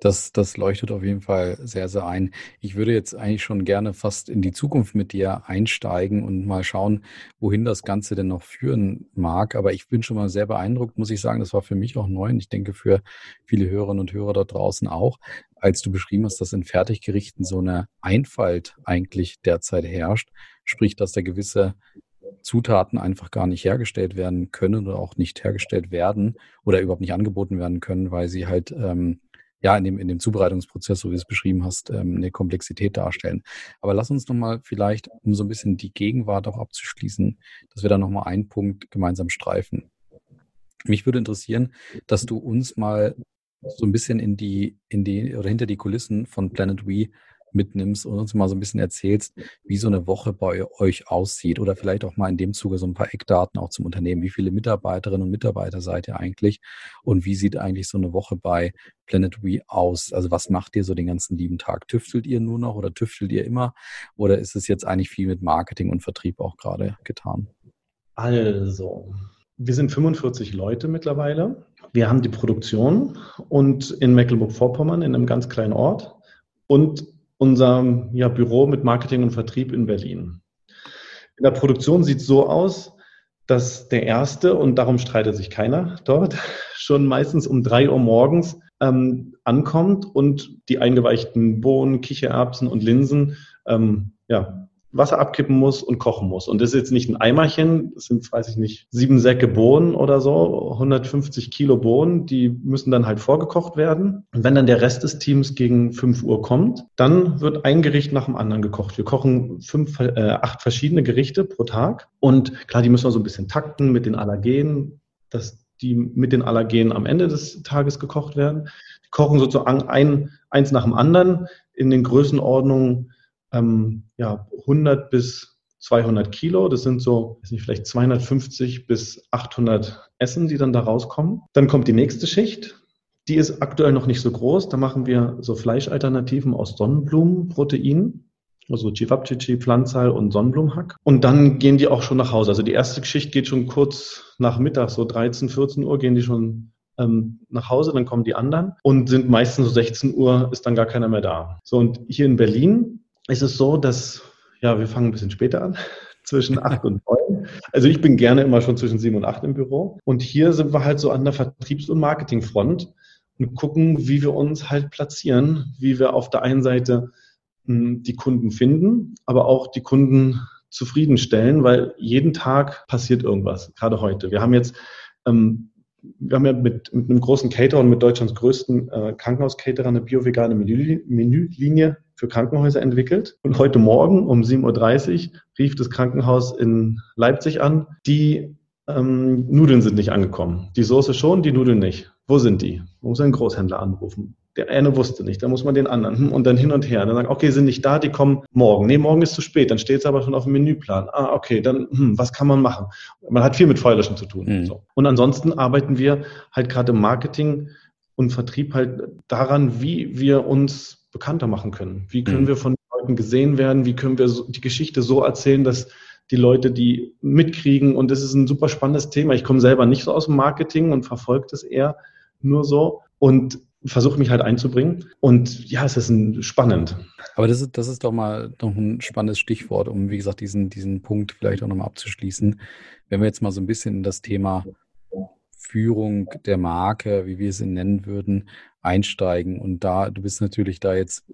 Das, das leuchtet auf jeden Fall sehr, sehr ein. Ich würde jetzt eigentlich schon gerne fast in die Zukunft mit dir einsteigen und mal schauen, wohin das Ganze denn noch führen mag. Aber ich bin schon mal sehr beeindruckt, muss ich sagen. Das war für mich auch neu und ich denke für viele Hörerinnen und Hörer da draußen auch, als du beschrieben hast, dass in Fertiggerichten so eine Einfalt eigentlich derzeit herrscht. Sprich, dass da gewisse Zutaten einfach gar nicht hergestellt werden können oder auch nicht hergestellt werden oder überhaupt nicht angeboten werden können, weil sie halt ähm, ja in dem, in dem Zubereitungsprozess, so wie du es beschrieben hast, ähm, eine Komplexität darstellen. Aber lass uns nochmal vielleicht, um so ein bisschen die Gegenwart auch abzuschließen, dass wir da nochmal einen Punkt gemeinsam streifen. Mich würde interessieren, dass du uns mal so ein bisschen in die, in die oder hinter die Kulissen von Planet We mitnimmst und uns mal so ein bisschen erzählst, wie so eine Woche bei euch aussieht oder vielleicht auch mal in dem Zuge so ein paar Eckdaten auch zum Unternehmen. Wie viele Mitarbeiterinnen und Mitarbeiter seid ihr eigentlich und wie sieht eigentlich so eine Woche bei Planet We aus? Also was macht ihr so den ganzen lieben Tag? Tüftelt ihr nur noch oder tüftelt ihr immer oder ist es jetzt eigentlich viel mit Marketing und Vertrieb auch gerade getan? Also, wir sind 45 Leute mittlerweile. Wir haben die Produktion und in Mecklenburg-Vorpommern in einem ganz kleinen Ort und unser ja, Büro mit Marketing und Vertrieb in Berlin. In der Produktion sieht es so aus, dass der erste, und darum streitet sich keiner dort, schon meistens um drei Uhr morgens ähm, ankommt und die eingeweichten Bohnen, Kichererbsen und Linsen ähm, ja, Wasser abkippen muss und kochen muss. Und das ist jetzt nicht ein Eimerchen, das sind, weiß ich nicht, sieben Säcke Bohnen oder so, 150 Kilo Bohnen, die müssen dann halt vorgekocht werden. Und wenn dann der Rest des Teams gegen fünf Uhr kommt, dann wird ein Gericht nach dem anderen gekocht. Wir kochen fünf, äh, acht verschiedene Gerichte pro Tag. Und klar, die müssen wir so ein bisschen takten mit den Allergenen, dass die mit den Allergenen am Ende des Tages gekocht werden. Die kochen sozusagen ein, eins nach dem anderen in den Größenordnungen ähm, ja, 100 bis 200 Kilo. Das sind so, weiß nicht, vielleicht 250 bis 800 Essen, die dann da rauskommen. Dann kommt die nächste Schicht. Die ist aktuell noch nicht so groß. Da machen wir so Fleischalternativen aus Sonnenblumenprotein. Also Chivapchichi, Pflanzal und Sonnenblumenhack. Und dann gehen die auch schon nach Hause. Also die erste Schicht geht schon kurz nach Mittag, so 13, 14 Uhr gehen die schon ähm, nach Hause, dann kommen die anderen und sind meistens so 16 Uhr, ist dann gar keiner mehr da. So, und hier in Berlin ist es so, dass, ja, wir fangen ein bisschen später an, zwischen acht und neun. Also ich bin gerne immer schon zwischen sieben und acht im Büro. Und hier sind wir halt so an der Vertriebs- und Marketingfront und gucken, wie wir uns halt platzieren, wie wir auf der einen Seite hm, die Kunden finden, aber auch die Kunden zufriedenstellen, weil jeden Tag passiert irgendwas, gerade heute. Wir haben jetzt ähm, wir haben ja mit, mit einem großen Caterer und mit Deutschlands größten äh, Krankenhauscaterer eine bio-vegane Menülinie für Krankenhäuser entwickelt. Und heute Morgen um 7.30 Uhr rief das Krankenhaus in Leipzig an, die ähm, Nudeln sind nicht angekommen. Die Soße schon, die Nudeln nicht. Wo sind die? Man muss einen Großhändler anrufen. Der eine wusste nicht, da muss man den anderen. Hm, und dann hin und her. Dann sagen, okay, sind nicht da, die kommen morgen. Nee, morgen ist zu spät. Dann steht es aber schon auf dem Menüplan. Ah, okay, dann, hm, was kann man machen? Man hat viel mit Feuerlöschen zu tun. Mhm. So. Und ansonsten arbeiten wir halt gerade im Marketing und Vertrieb halt daran, wie wir uns bekannter machen können. Wie können mhm. wir von Leuten gesehen werden? Wie können wir die Geschichte so erzählen, dass die Leute die mitkriegen? Und das ist ein super spannendes Thema. Ich komme selber nicht so aus dem Marketing und verfolge das eher nur so. Und versuche mich halt einzubringen. Und ja, es ist ein, spannend. Aber das ist, das ist doch mal noch ein spannendes Stichwort, um, wie gesagt, diesen, diesen Punkt vielleicht auch nochmal abzuschließen. Wenn wir jetzt mal so ein bisschen in das Thema Führung der Marke, wie wir es nennen würden, einsteigen. Und da, du bist natürlich da jetzt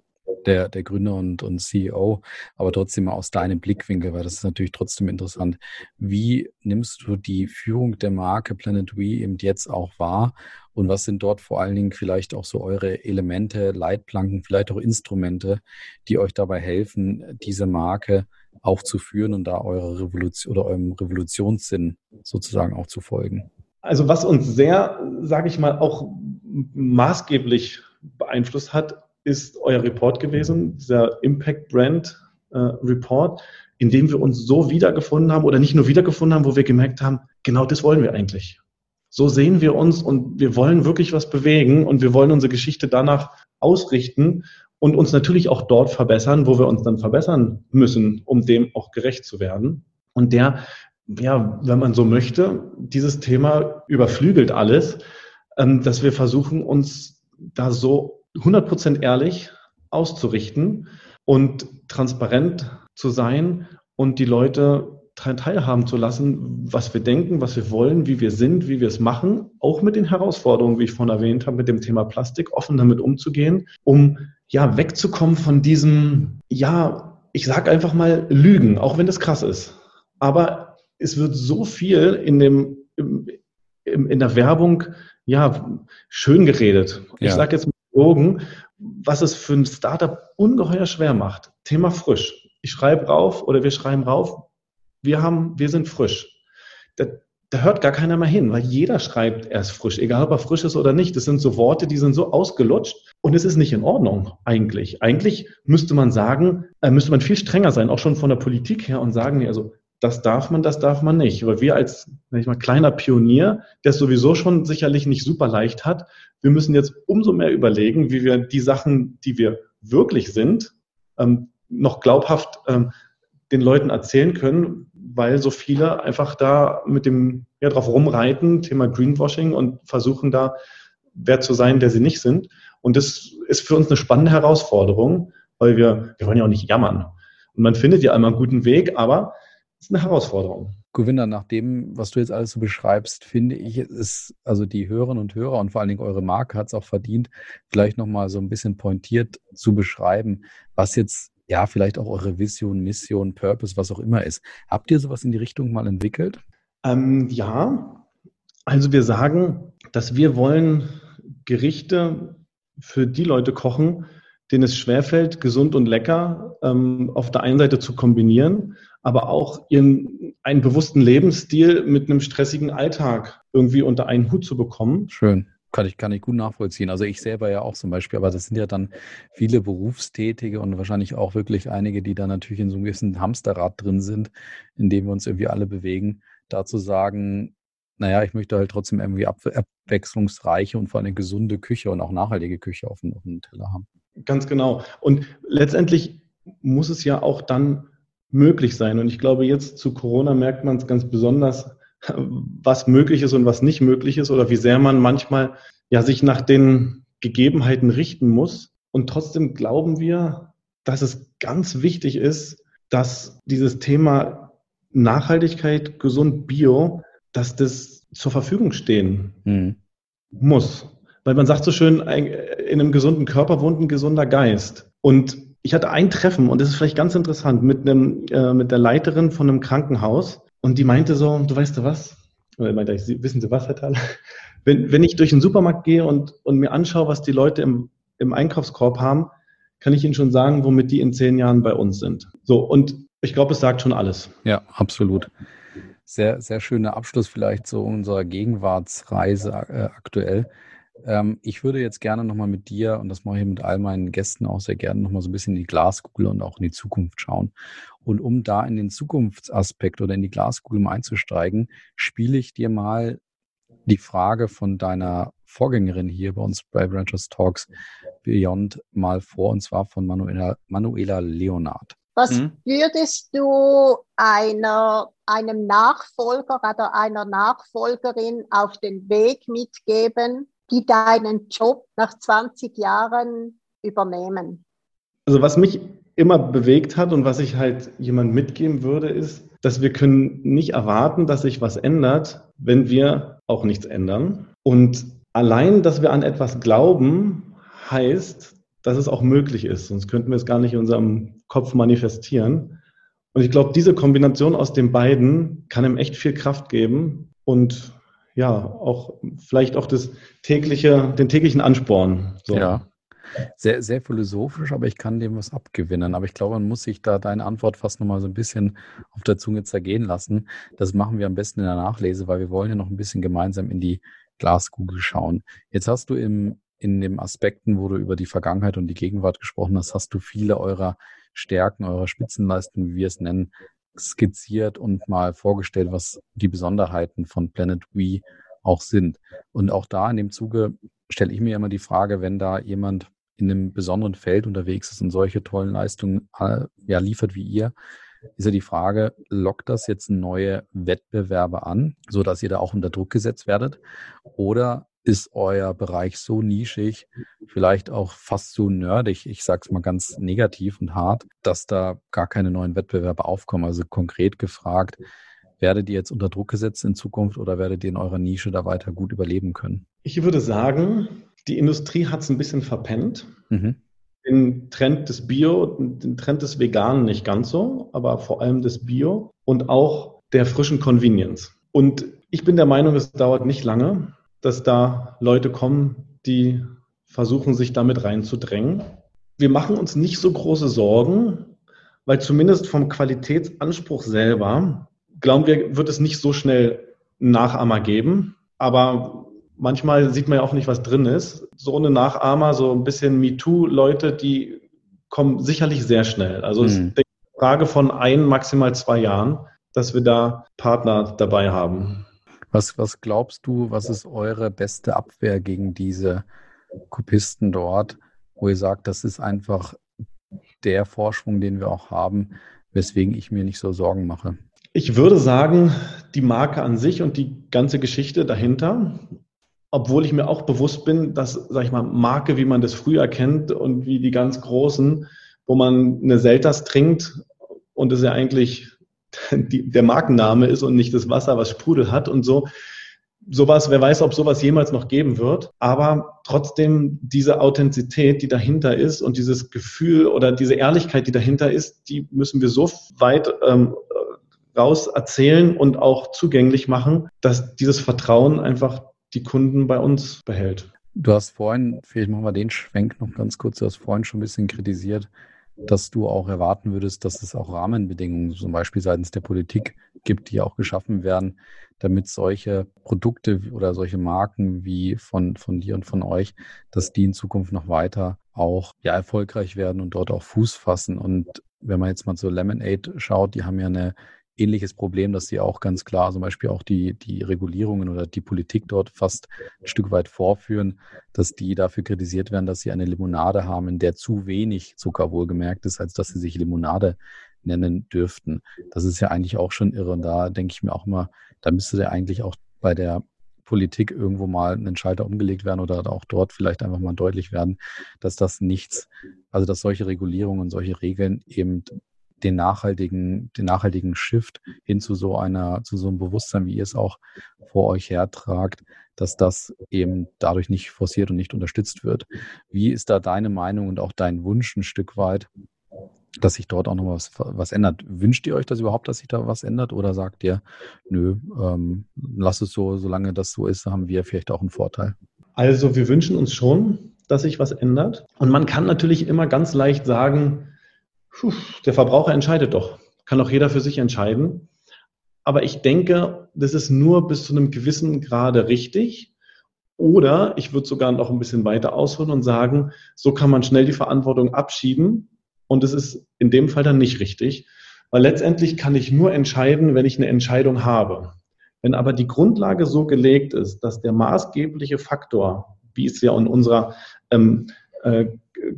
der, der Gründer und, und CEO, aber trotzdem mal aus deinem Blickwinkel, weil das ist natürlich trotzdem interessant. Wie nimmst du die Führung der Marke Planet We eben jetzt auch wahr? Und was sind dort vor allen Dingen vielleicht auch so eure Elemente, Leitplanken, vielleicht auch Instrumente, die euch dabei helfen, diese Marke auch zu führen und da eure Revolution oder eurem Revolutionssinn sozusagen auch zu folgen? Also was uns sehr, sage ich mal, auch maßgeblich beeinflusst hat, ist euer Report gewesen, dieser Impact Brand äh, Report, in dem wir uns so wiedergefunden haben oder nicht nur wiedergefunden haben, wo wir gemerkt haben, genau das wollen wir eigentlich. So sehen wir uns und wir wollen wirklich was bewegen und wir wollen unsere Geschichte danach ausrichten und uns natürlich auch dort verbessern, wo wir uns dann verbessern müssen, um dem auch gerecht zu werden. Und der, ja, wenn man so möchte, dieses Thema überflügelt alles, dass wir versuchen, uns da so 100% ehrlich auszurichten und transparent zu sein und die Leute teilhaben zu lassen, was wir denken, was wir wollen, wie wir sind, wie wir es machen, auch mit den Herausforderungen, wie ich vorhin erwähnt habe, mit dem Thema Plastik, offen damit umzugehen, um ja wegzukommen von diesem, ja, ich sag einfach mal Lügen, auch wenn das krass ist. Aber es wird so viel in dem, in der Werbung, ja, schön geredet. Ja. Ich sage jetzt Slogan, was es für ein Startup ungeheuer schwer macht. Thema frisch. Ich schreibe rauf oder wir schreiben rauf, wir haben, wir sind frisch. Da, da hört gar keiner mehr hin, weil jeder schreibt, er ist frisch, egal ob er frisch ist oder nicht. Das sind so Worte, die sind so ausgelutscht. Und es ist nicht in Ordnung eigentlich. Eigentlich müsste man sagen, äh, müsste man viel strenger sein, auch schon von der Politik her und sagen, also das darf man, das darf man nicht. Weil wir als, sag ich mal, kleiner Pionier, der es sowieso schon sicherlich nicht super leicht hat, wir müssen jetzt umso mehr überlegen, wie wir die Sachen, die wir wirklich sind, ähm, noch glaubhaft ähm, den Leuten erzählen können, weil so viele einfach da mit dem, ja, drauf rumreiten, Thema Greenwashing und versuchen da wer zu sein, der sie nicht sind. Und das ist für uns eine spannende Herausforderung, weil wir, wir wollen ja auch nicht jammern. Und man findet ja einmal einen guten Weg, aber ist eine Herausforderung. Gewinner, nach dem, was du jetzt alles so beschreibst, finde ich, ist, also die Hörerinnen und Hörer und vor allen Dingen eure Marke hat es auch verdient, vielleicht nochmal so ein bisschen pointiert zu beschreiben, was jetzt ja vielleicht auch eure Vision, Mission, Purpose, was auch immer ist. Habt ihr sowas in die Richtung mal entwickelt? Ähm, ja, also wir sagen, dass wir wollen Gerichte für die Leute kochen, denen es schwerfällt, gesund und lecker ähm, auf der einen Seite zu kombinieren, aber auch ihren einen bewussten Lebensstil mit einem stressigen Alltag irgendwie unter einen Hut zu bekommen. Schön. Kann ich, kann ich gut nachvollziehen. Also ich selber ja auch zum Beispiel, aber das sind ja dann viele Berufstätige und wahrscheinlich auch wirklich einige, die da natürlich in so einem gewissen Hamsterrad drin sind, in dem wir uns irgendwie alle bewegen, da zu sagen, naja, ich möchte halt trotzdem irgendwie abwechslungsreiche und vor allem gesunde Küche und auch nachhaltige Küche auf dem, auf dem Teller haben. Ganz genau. Und letztendlich muss es ja auch dann möglich sein. Und ich glaube, jetzt zu Corona merkt man es ganz besonders, was möglich ist und was nicht möglich ist oder wie sehr man manchmal ja sich nach den Gegebenheiten richten muss. Und trotzdem glauben wir, dass es ganz wichtig ist, dass dieses Thema Nachhaltigkeit, gesund, bio, dass das zur Verfügung stehen mhm. muss. Weil man sagt so schön, in einem gesunden Körper wohnt ein gesunder Geist. Und ich hatte ein Treffen, und das ist vielleicht ganz interessant, mit, einem, äh, mit der Leiterin von einem Krankenhaus. Und die meinte so, du weißt du was? Oder meinte ich, wissen Sie was, Herr Thal? Wenn, wenn ich durch den Supermarkt gehe und, und mir anschaue, was die Leute im, im Einkaufskorb haben, kann ich Ihnen schon sagen, womit die in zehn Jahren bei uns sind. So, und ich glaube, es sagt schon alles. Ja, absolut sehr, sehr schöner Abschluss vielleicht zu unserer Gegenwartsreise äh, aktuell. Ähm, ich würde jetzt gerne nochmal mit dir, und das mache ich mit all meinen Gästen auch sehr gerne, nochmal so ein bisschen in die Glaskugel und auch in die Zukunft schauen. Und um da in den Zukunftsaspekt oder in die Glaskugel mal einzusteigen, spiele ich dir mal die Frage von deiner Vorgängerin hier bei uns bei Branchers Talks Beyond mal vor, und zwar von Manuela, Manuela Leonard. Was mhm. würdest du einer, einem Nachfolger oder einer Nachfolgerin auf den Weg mitgeben, die deinen Job nach 20 Jahren übernehmen? Also was mich immer bewegt hat und was ich halt jemand mitgeben würde, ist, dass wir können nicht erwarten, dass sich was ändert, wenn wir auch nichts ändern. Und allein, dass wir an etwas glauben, heißt, dass es auch möglich ist. Sonst könnten wir es gar nicht in unserem Kopf manifestieren. Und ich glaube, diese Kombination aus den beiden kann ihm echt viel Kraft geben und ja, auch vielleicht auch das tägliche, den täglichen Ansporn. So. Ja. Sehr, sehr philosophisch, aber ich kann dem was abgewinnen. Aber ich glaube, man muss sich da deine Antwort fast nochmal so ein bisschen auf der Zunge zergehen lassen. Das machen wir am besten in der Nachlese, weil wir wollen ja noch ein bisschen gemeinsam in die Glaskugel schauen. Jetzt hast du im in den Aspekten, wo du über die Vergangenheit und die Gegenwart gesprochen hast, hast du viele eurer Stärken, eurer Spitzenleistungen, wie wir es nennen, skizziert und mal vorgestellt, was die Besonderheiten von Planet We auch sind. Und auch da in dem Zuge stelle ich mir immer die Frage, wenn da jemand in einem besonderen Feld unterwegs ist und solche tollen Leistungen äh, ja, liefert wie ihr, ist ja die Frage, lockt das jetzt neue Wettbewerbe an, sodass ihr da auch unter Druck gesetzt werdet? Oder ist euer Bereich so nischig, vielleicht auch fast so nerdig, ich sage es mal ganz negativ und hart, dass da gar keine neuen Wettbewerbe aufkommen. Also konkret gefragt, werdet ihr jetzt unter Druck gesetzt in Zukunft oder werdet ihr in eurer Nische da weiter gut überleben können? Ich würde sagen, die Industrie hat es ein bisschen verpennt. Mhm. Den Trend des Bio, den Trend des Veganen nicht ganz so, aber vor allem des Bio und auch der frischen Convenience. Und ich bin der Meinung, es dauert nicht lange, dass da Leute kommen, die versuchen, sich damit reinzudrängen. Wir machen uns nicht so große Sorgen, weil zumindest vom Qualitätsanspruch selber, glauben wir, wird es nicht so schnell Nachahmer geben. Aber manchmal sieht man ja auch nicht, was drin ist. So eine Nachahmer, so ein bisschen MeToo-Leute, die kommen sicherlich sehr schnell. Also es mhm. ist eine Frage von ein, maximal zwei Jahren, dass wir da Partner dabei haben. Was, was glaubst du, was ist eure beste Abwehr gegen diese Kopisten dort, wo ihr sagt, das ist einfach der Vorsprung, den wir auch haben, weswegen ich mir nicht so Sorgen mache? Ich würde sagen, die Marke an sich und die ganze Geschichte dahinter, obwohl ich mir auch bewusst bin, dass, sag ich mal, Marke, wie man das früher kennt und wie die ganz großen, wo man eine Selters trinkt und es ja eigentlich die, der Markenname ist und nicht das Wasser, was Sprudel hat und so. Sowas, wer weiß, ob sowas jemals noch geben wird. Aber trotzdem diese Authentizität, die dahinter ist und dieses Gefühl oder diese Ehrlichkeit, die dahinter ist, die müssen wir so weit ähm, raus erzählen und auch zugänglich machen, dass dieses Vertrauen einfach die Kunden bei uns behält. Du hast vorhin, vielleicht machen wir den Schwenk noch ganz kurz, du hast vorhin schon ein bisschen kritisiert, dass du auch erwarten würdest, dass es auch Rahmenbedingungen zum Beispiel seitens der Politik gibt, die auch geschaffen werden, damit solche Produkte oder solche Marken wie von, von dir und von euch, dass die in Zukunft noch weiter auch ja, erfolgreich werden und dort auch Fuß fassen. Und wenn man jetzt mal zu Lemonade schaut, die haben ja eine ähnliches Problem, dass sie auch ganz klar zum Beispiel auch die, die Regulierungen oder die Politik dort fast ein Stück weit vorführen, dass die dafür kritisiert werden, dass sie eine Limonade haben, in der zu wenig Zucker wohlgemerkt ist, als dass sie sich Limonade nennen dürften. Das ist ja eigentlich auch schon irre. Und da denke ich mir auch immer, da müsste der eigentlich auch bei der Politik irgendwo mal ein Schalter umgelegt werden oder auch dort vielleicht einfach mal deutlich werden, dass das nichts, also dass solche Regulierungen und solche Regeln eben den nachhaltigen, den nachhaltigen Shift hin zu so einer, zu so einem Bewusstsein, wie ihr es auch vor euch hertragt, dass das eben dadurch nicht forciert und nicht unterstützt wird. Wie ist da deine Meinung und auch dein Wunsch ein Stück weit, dass sich dort auch noch was, was ändert? Wünscht ihr euch das überhaupt, dass sich da was ändert oder sagt ihr, nö, ähm, lass es so, solange das so ist, haben wir vielleicht auch einen Vorteil? Also wir wünschen uns schon, dass sich was ändert. Und man kann natürlich immer ganz leicht sagen, Puh, der Verbraucher entscheidet doch. Kann doch jeder für sich entscheiden. Aber ich denke, das ist nur bis zu einem gewissen Grade richtig. Oder ich würde sogar noch ein bisschen weiter ausholen und sagen, so kann man schnell die Verantwortung abschieben. Und es ist in dem Fall dann nicht richtig. Weil letztendlich kann ich nur entscheiden, wenn ich eine Entscheidung habe. Wenn aber die Grundlage so gelegt ist, dass der maßgebliche Faktor, wie es ja in unserer ähm, äh,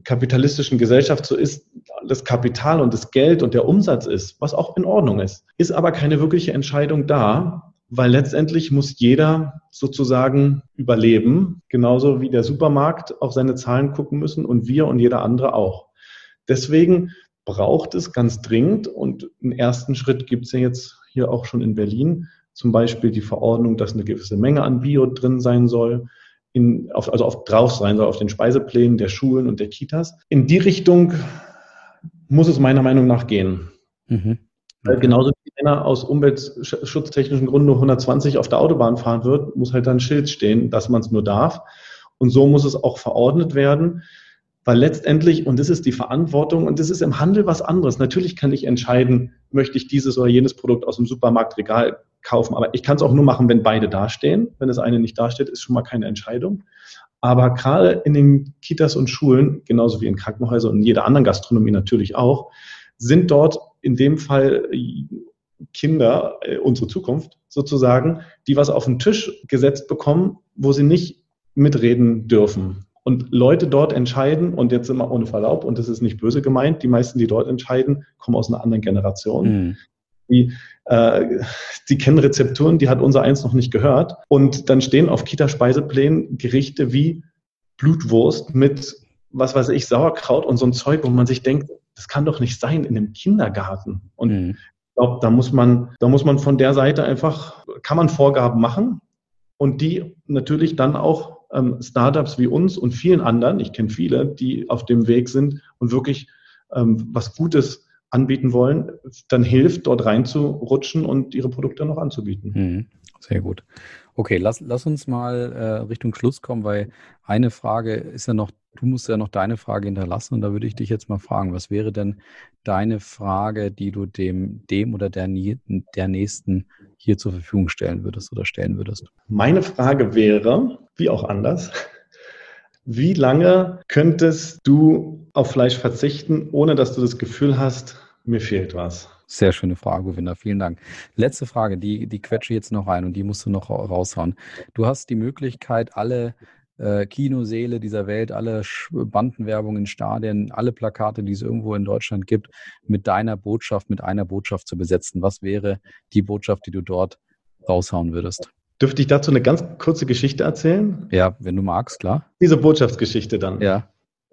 kapitalistischen Gesellschaft so ist, das Kapital und das Geld und der Umsatz ist, was auch in Ordnung ist, ist aber keine wirkliche Entscheidung da, weil letztendlich muss jeder sozusagen überleben, genauso wie der Supermarkt auf seine Zahlen gucken müssen und wir und jeder andere auch. Deswegen braucht es ganz dringend und einen ersten Schritt gibt es ja jetzt hier auch schon in Berlin, zum Beispiel die Verordnung, dass eine gewisse Menge an Bio drin sein soll in, auf, also auf, drauf sein soll auf den Speiseplänen der Schulen und der Kitas. In die Richtung muss es meiner Meinung nach gehen. Mhm. Okay. Genauso wie einer aus umweltschutztechnischen Gründen nur 120 auf der Autobahn fahren wird, muss halt dann ein Schild stehen, dass man es nur darf. Und so muss es auch verordnet werden, weil letztendlich, und das ist die Verantwortung, und das ist im Handel was anderes. Natürlich kann ich entscheiden, möchte ich dieses oder jenes Produkt aus dem Supermarktregal kaufen. Aber ich kann es auch nur machen, wenn beide dastehen. Wenn das eine nicht dasteht, ist schon mal keine Entscheidung. Aber gerade in den Kitas und Schulen, genauso wie in Krankenhäusern und in jeder anderen Gastronomie natürlich auch, sind dort in dem Fall Kinder, äh, unsere Zukunft sozusagen, die was auf den Tisch gesetzt bekommen, wo sie nicht mitreden dürfen. Und Leute dort entscheiden, und jetzt immer ohne Verlaub, und das ist nicht böse gemeint, die meisten, die dort entscheiden, kommen aus einer anderen Generation. Mhm die, äh, die kennen Rezepturen, die hat unser eins noch nicht gehört. Und dann stehen auf Kita-Speiseplänen Gerichte wie Blutwurst mit, was weiß ich, Sauerkraut und so ein Zeug, wo man sich denkt, das kann doch nicht sein in einem Kindergarten. Und mhm. ich glaube, da muss man, da muss man von der Seite einfach, kann man Vorgaben machen und die natürlich dann auch ähm, Startups wie uns und vielen anderen, ich kenne viele, die auf dem Weg sind und wirklich ähm, was Gutes anbieten wollen, dann hilft, dort reinzurutschen und ihre Produkte noch anzubieten. Mhm. Sehr gut. Okay, lass, lass uns mal äh, Richtung Schluss kommen, weil eine Frage ist ja noch du musst ja noch deine Frage hinterlassen und da würde ich dich jetzt mal fragen, was wäre denn deine Frage, die du dem, dem oder der, der Nächsten hier zur Verfügung stellen würdest oder stellen würdest? Meine Frage wäre, wie auch anders, wie lange könntest du auf Fleisch verzichten, ohne dass du das Gefühl hast, mir fehlt was? Sehr schöne Frage, Govinda. Vielen Dank. Letzte Frage, die, die quetsche ich jetzt noch rein und die musst du noch raushauen. Du hast die Möglichkeit, alle äh, Kinoseele dieser Welt, alle Bandenwerbung in Stadien, alle Plakate, die es irgendwo in Deutschland gibt, mit deiner Botschaft, mit einer Botschaft zu besetzen. Was wäre die Botschaft, die du dort raushauen würdest? Dürfte ich dazu eine ganz kurze Geschichte erzählen? Ja, wenn du magst, klar. Diese Botschaftsgeschichte dann. Ja.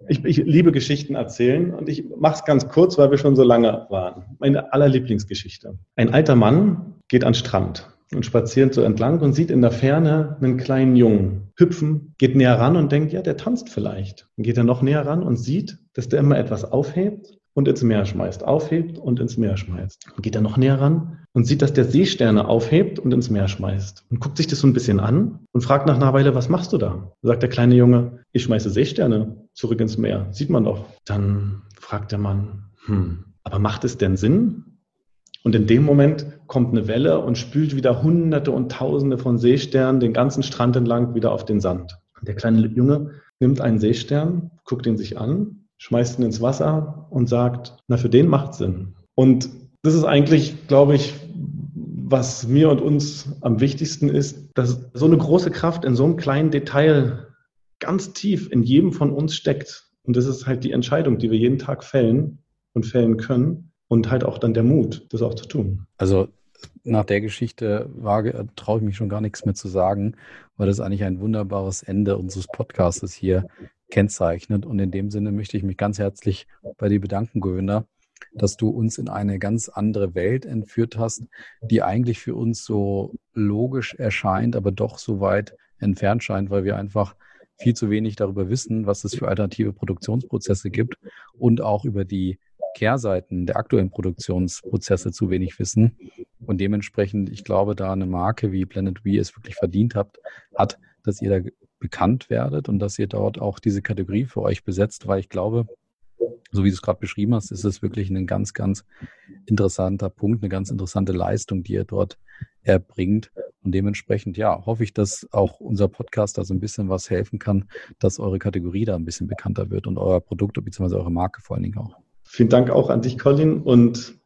Ich, ich liebe Geschichten erzählen und ich mache es ganz kurz, weil wir schon so lange waren. Meine allerlieblingsgeschichte. Ein alter Mann geht an den Strand und spaziert so entlang und sieht in der Ferne einen kleinen Jungen hüpfen, geht näher ran und denkt, ja, der tanzt vielleicht. Dann geht er noch näher ran und sieht, dass der immer etwas aufhebt und ins Meer schmeißt, aufhebt und ins Meer schmeißt. Dann geht er noch näher ran und sieht, dass der Seesterne aufhebt und ins Meer schmeißt. Und guckt sich das so ein bisschen an und fragt nach einer Weile, was machst du da? Sagt der kleine Junge, ich schmeiße Seesterne zurück ins Meer. Sieht man doch. Dann fragt der Mann, hm, aber macht es denn Sinn? Und in dem Moment kommt eine Welle und spült wieder Hunderte und Tausende von Seesternen den ganzen Strand entlang wieder auf den Sand. Der kleine Junge nimmt einen Seestern, guckt ihn sich an, schmeißt ihn ins Wasser und sagt, na, für den macht Sinn. Und das ist eigentlich, glaube ich, was mir und uns am wichtigsten ist, dass so eine große Kraft in so einem kleinen Detail ganz tief in jedem von uns steckt. Und das ist halt die Entscheidung, die wir jeden Tag fällen und fällen können und halt auch dann der Mut, das auch zu tun. Also nach der Geschichte traue ich mich schon gar nichts mehr zu sagen, weil das eigentlich ein wunderbares Ende unseres Podcasts hier kennzeichnet. Und in dem Sinne möchte ich mich ganz herzlich bei dir bedanken, Govinda, dass du uns in eine ganz andere Welt entführt hast, die eigentlich für uns so logisch erscheint, aber doch so weit entfernt scheint, weil wir einfach viel zu wenig darüber wissen, was es für alternative Produktionsprozesse gibt und auch über die Kehrseiten der aktuellen Produktionsprozesse zu wenig wissen. Und dementsprechend, ich glaube, da eine Marke wie Planet We es wirklich verdient habt, hat, dass ihr da bekannt werdet und dass ihr dort auch diese Kategorie für euch besetzt, weil ich glaube, so wie du es gerade beschrieben hast, ist es wirklich ein ganz, ganz interessanter Punkt, eine ganz interessante Leistung, die ihr dort erbringt. Und dementsprechend, ja, hoffe ich, dass auch unser Podcast da so ein bisschen was helfen kann, dass eure Kategorie da ein bisschen bekannter wird und euer Produkt bzw. eure Marke vor allen Dingen auch. Vielen Dank auch an dich, Colin. Und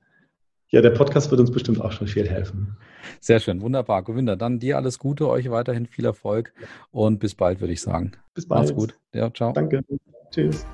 ja, der Podcast wird uns bestimmt auch schon viel helfen. Sehr schön, wunderbar. Govinda, dann dir alles Gute, euch weiterhin viel Erfolg und bis bald, würde ich sagen. Bis bald. Macht's gut. Ja, ciao. Danke. Tschüss.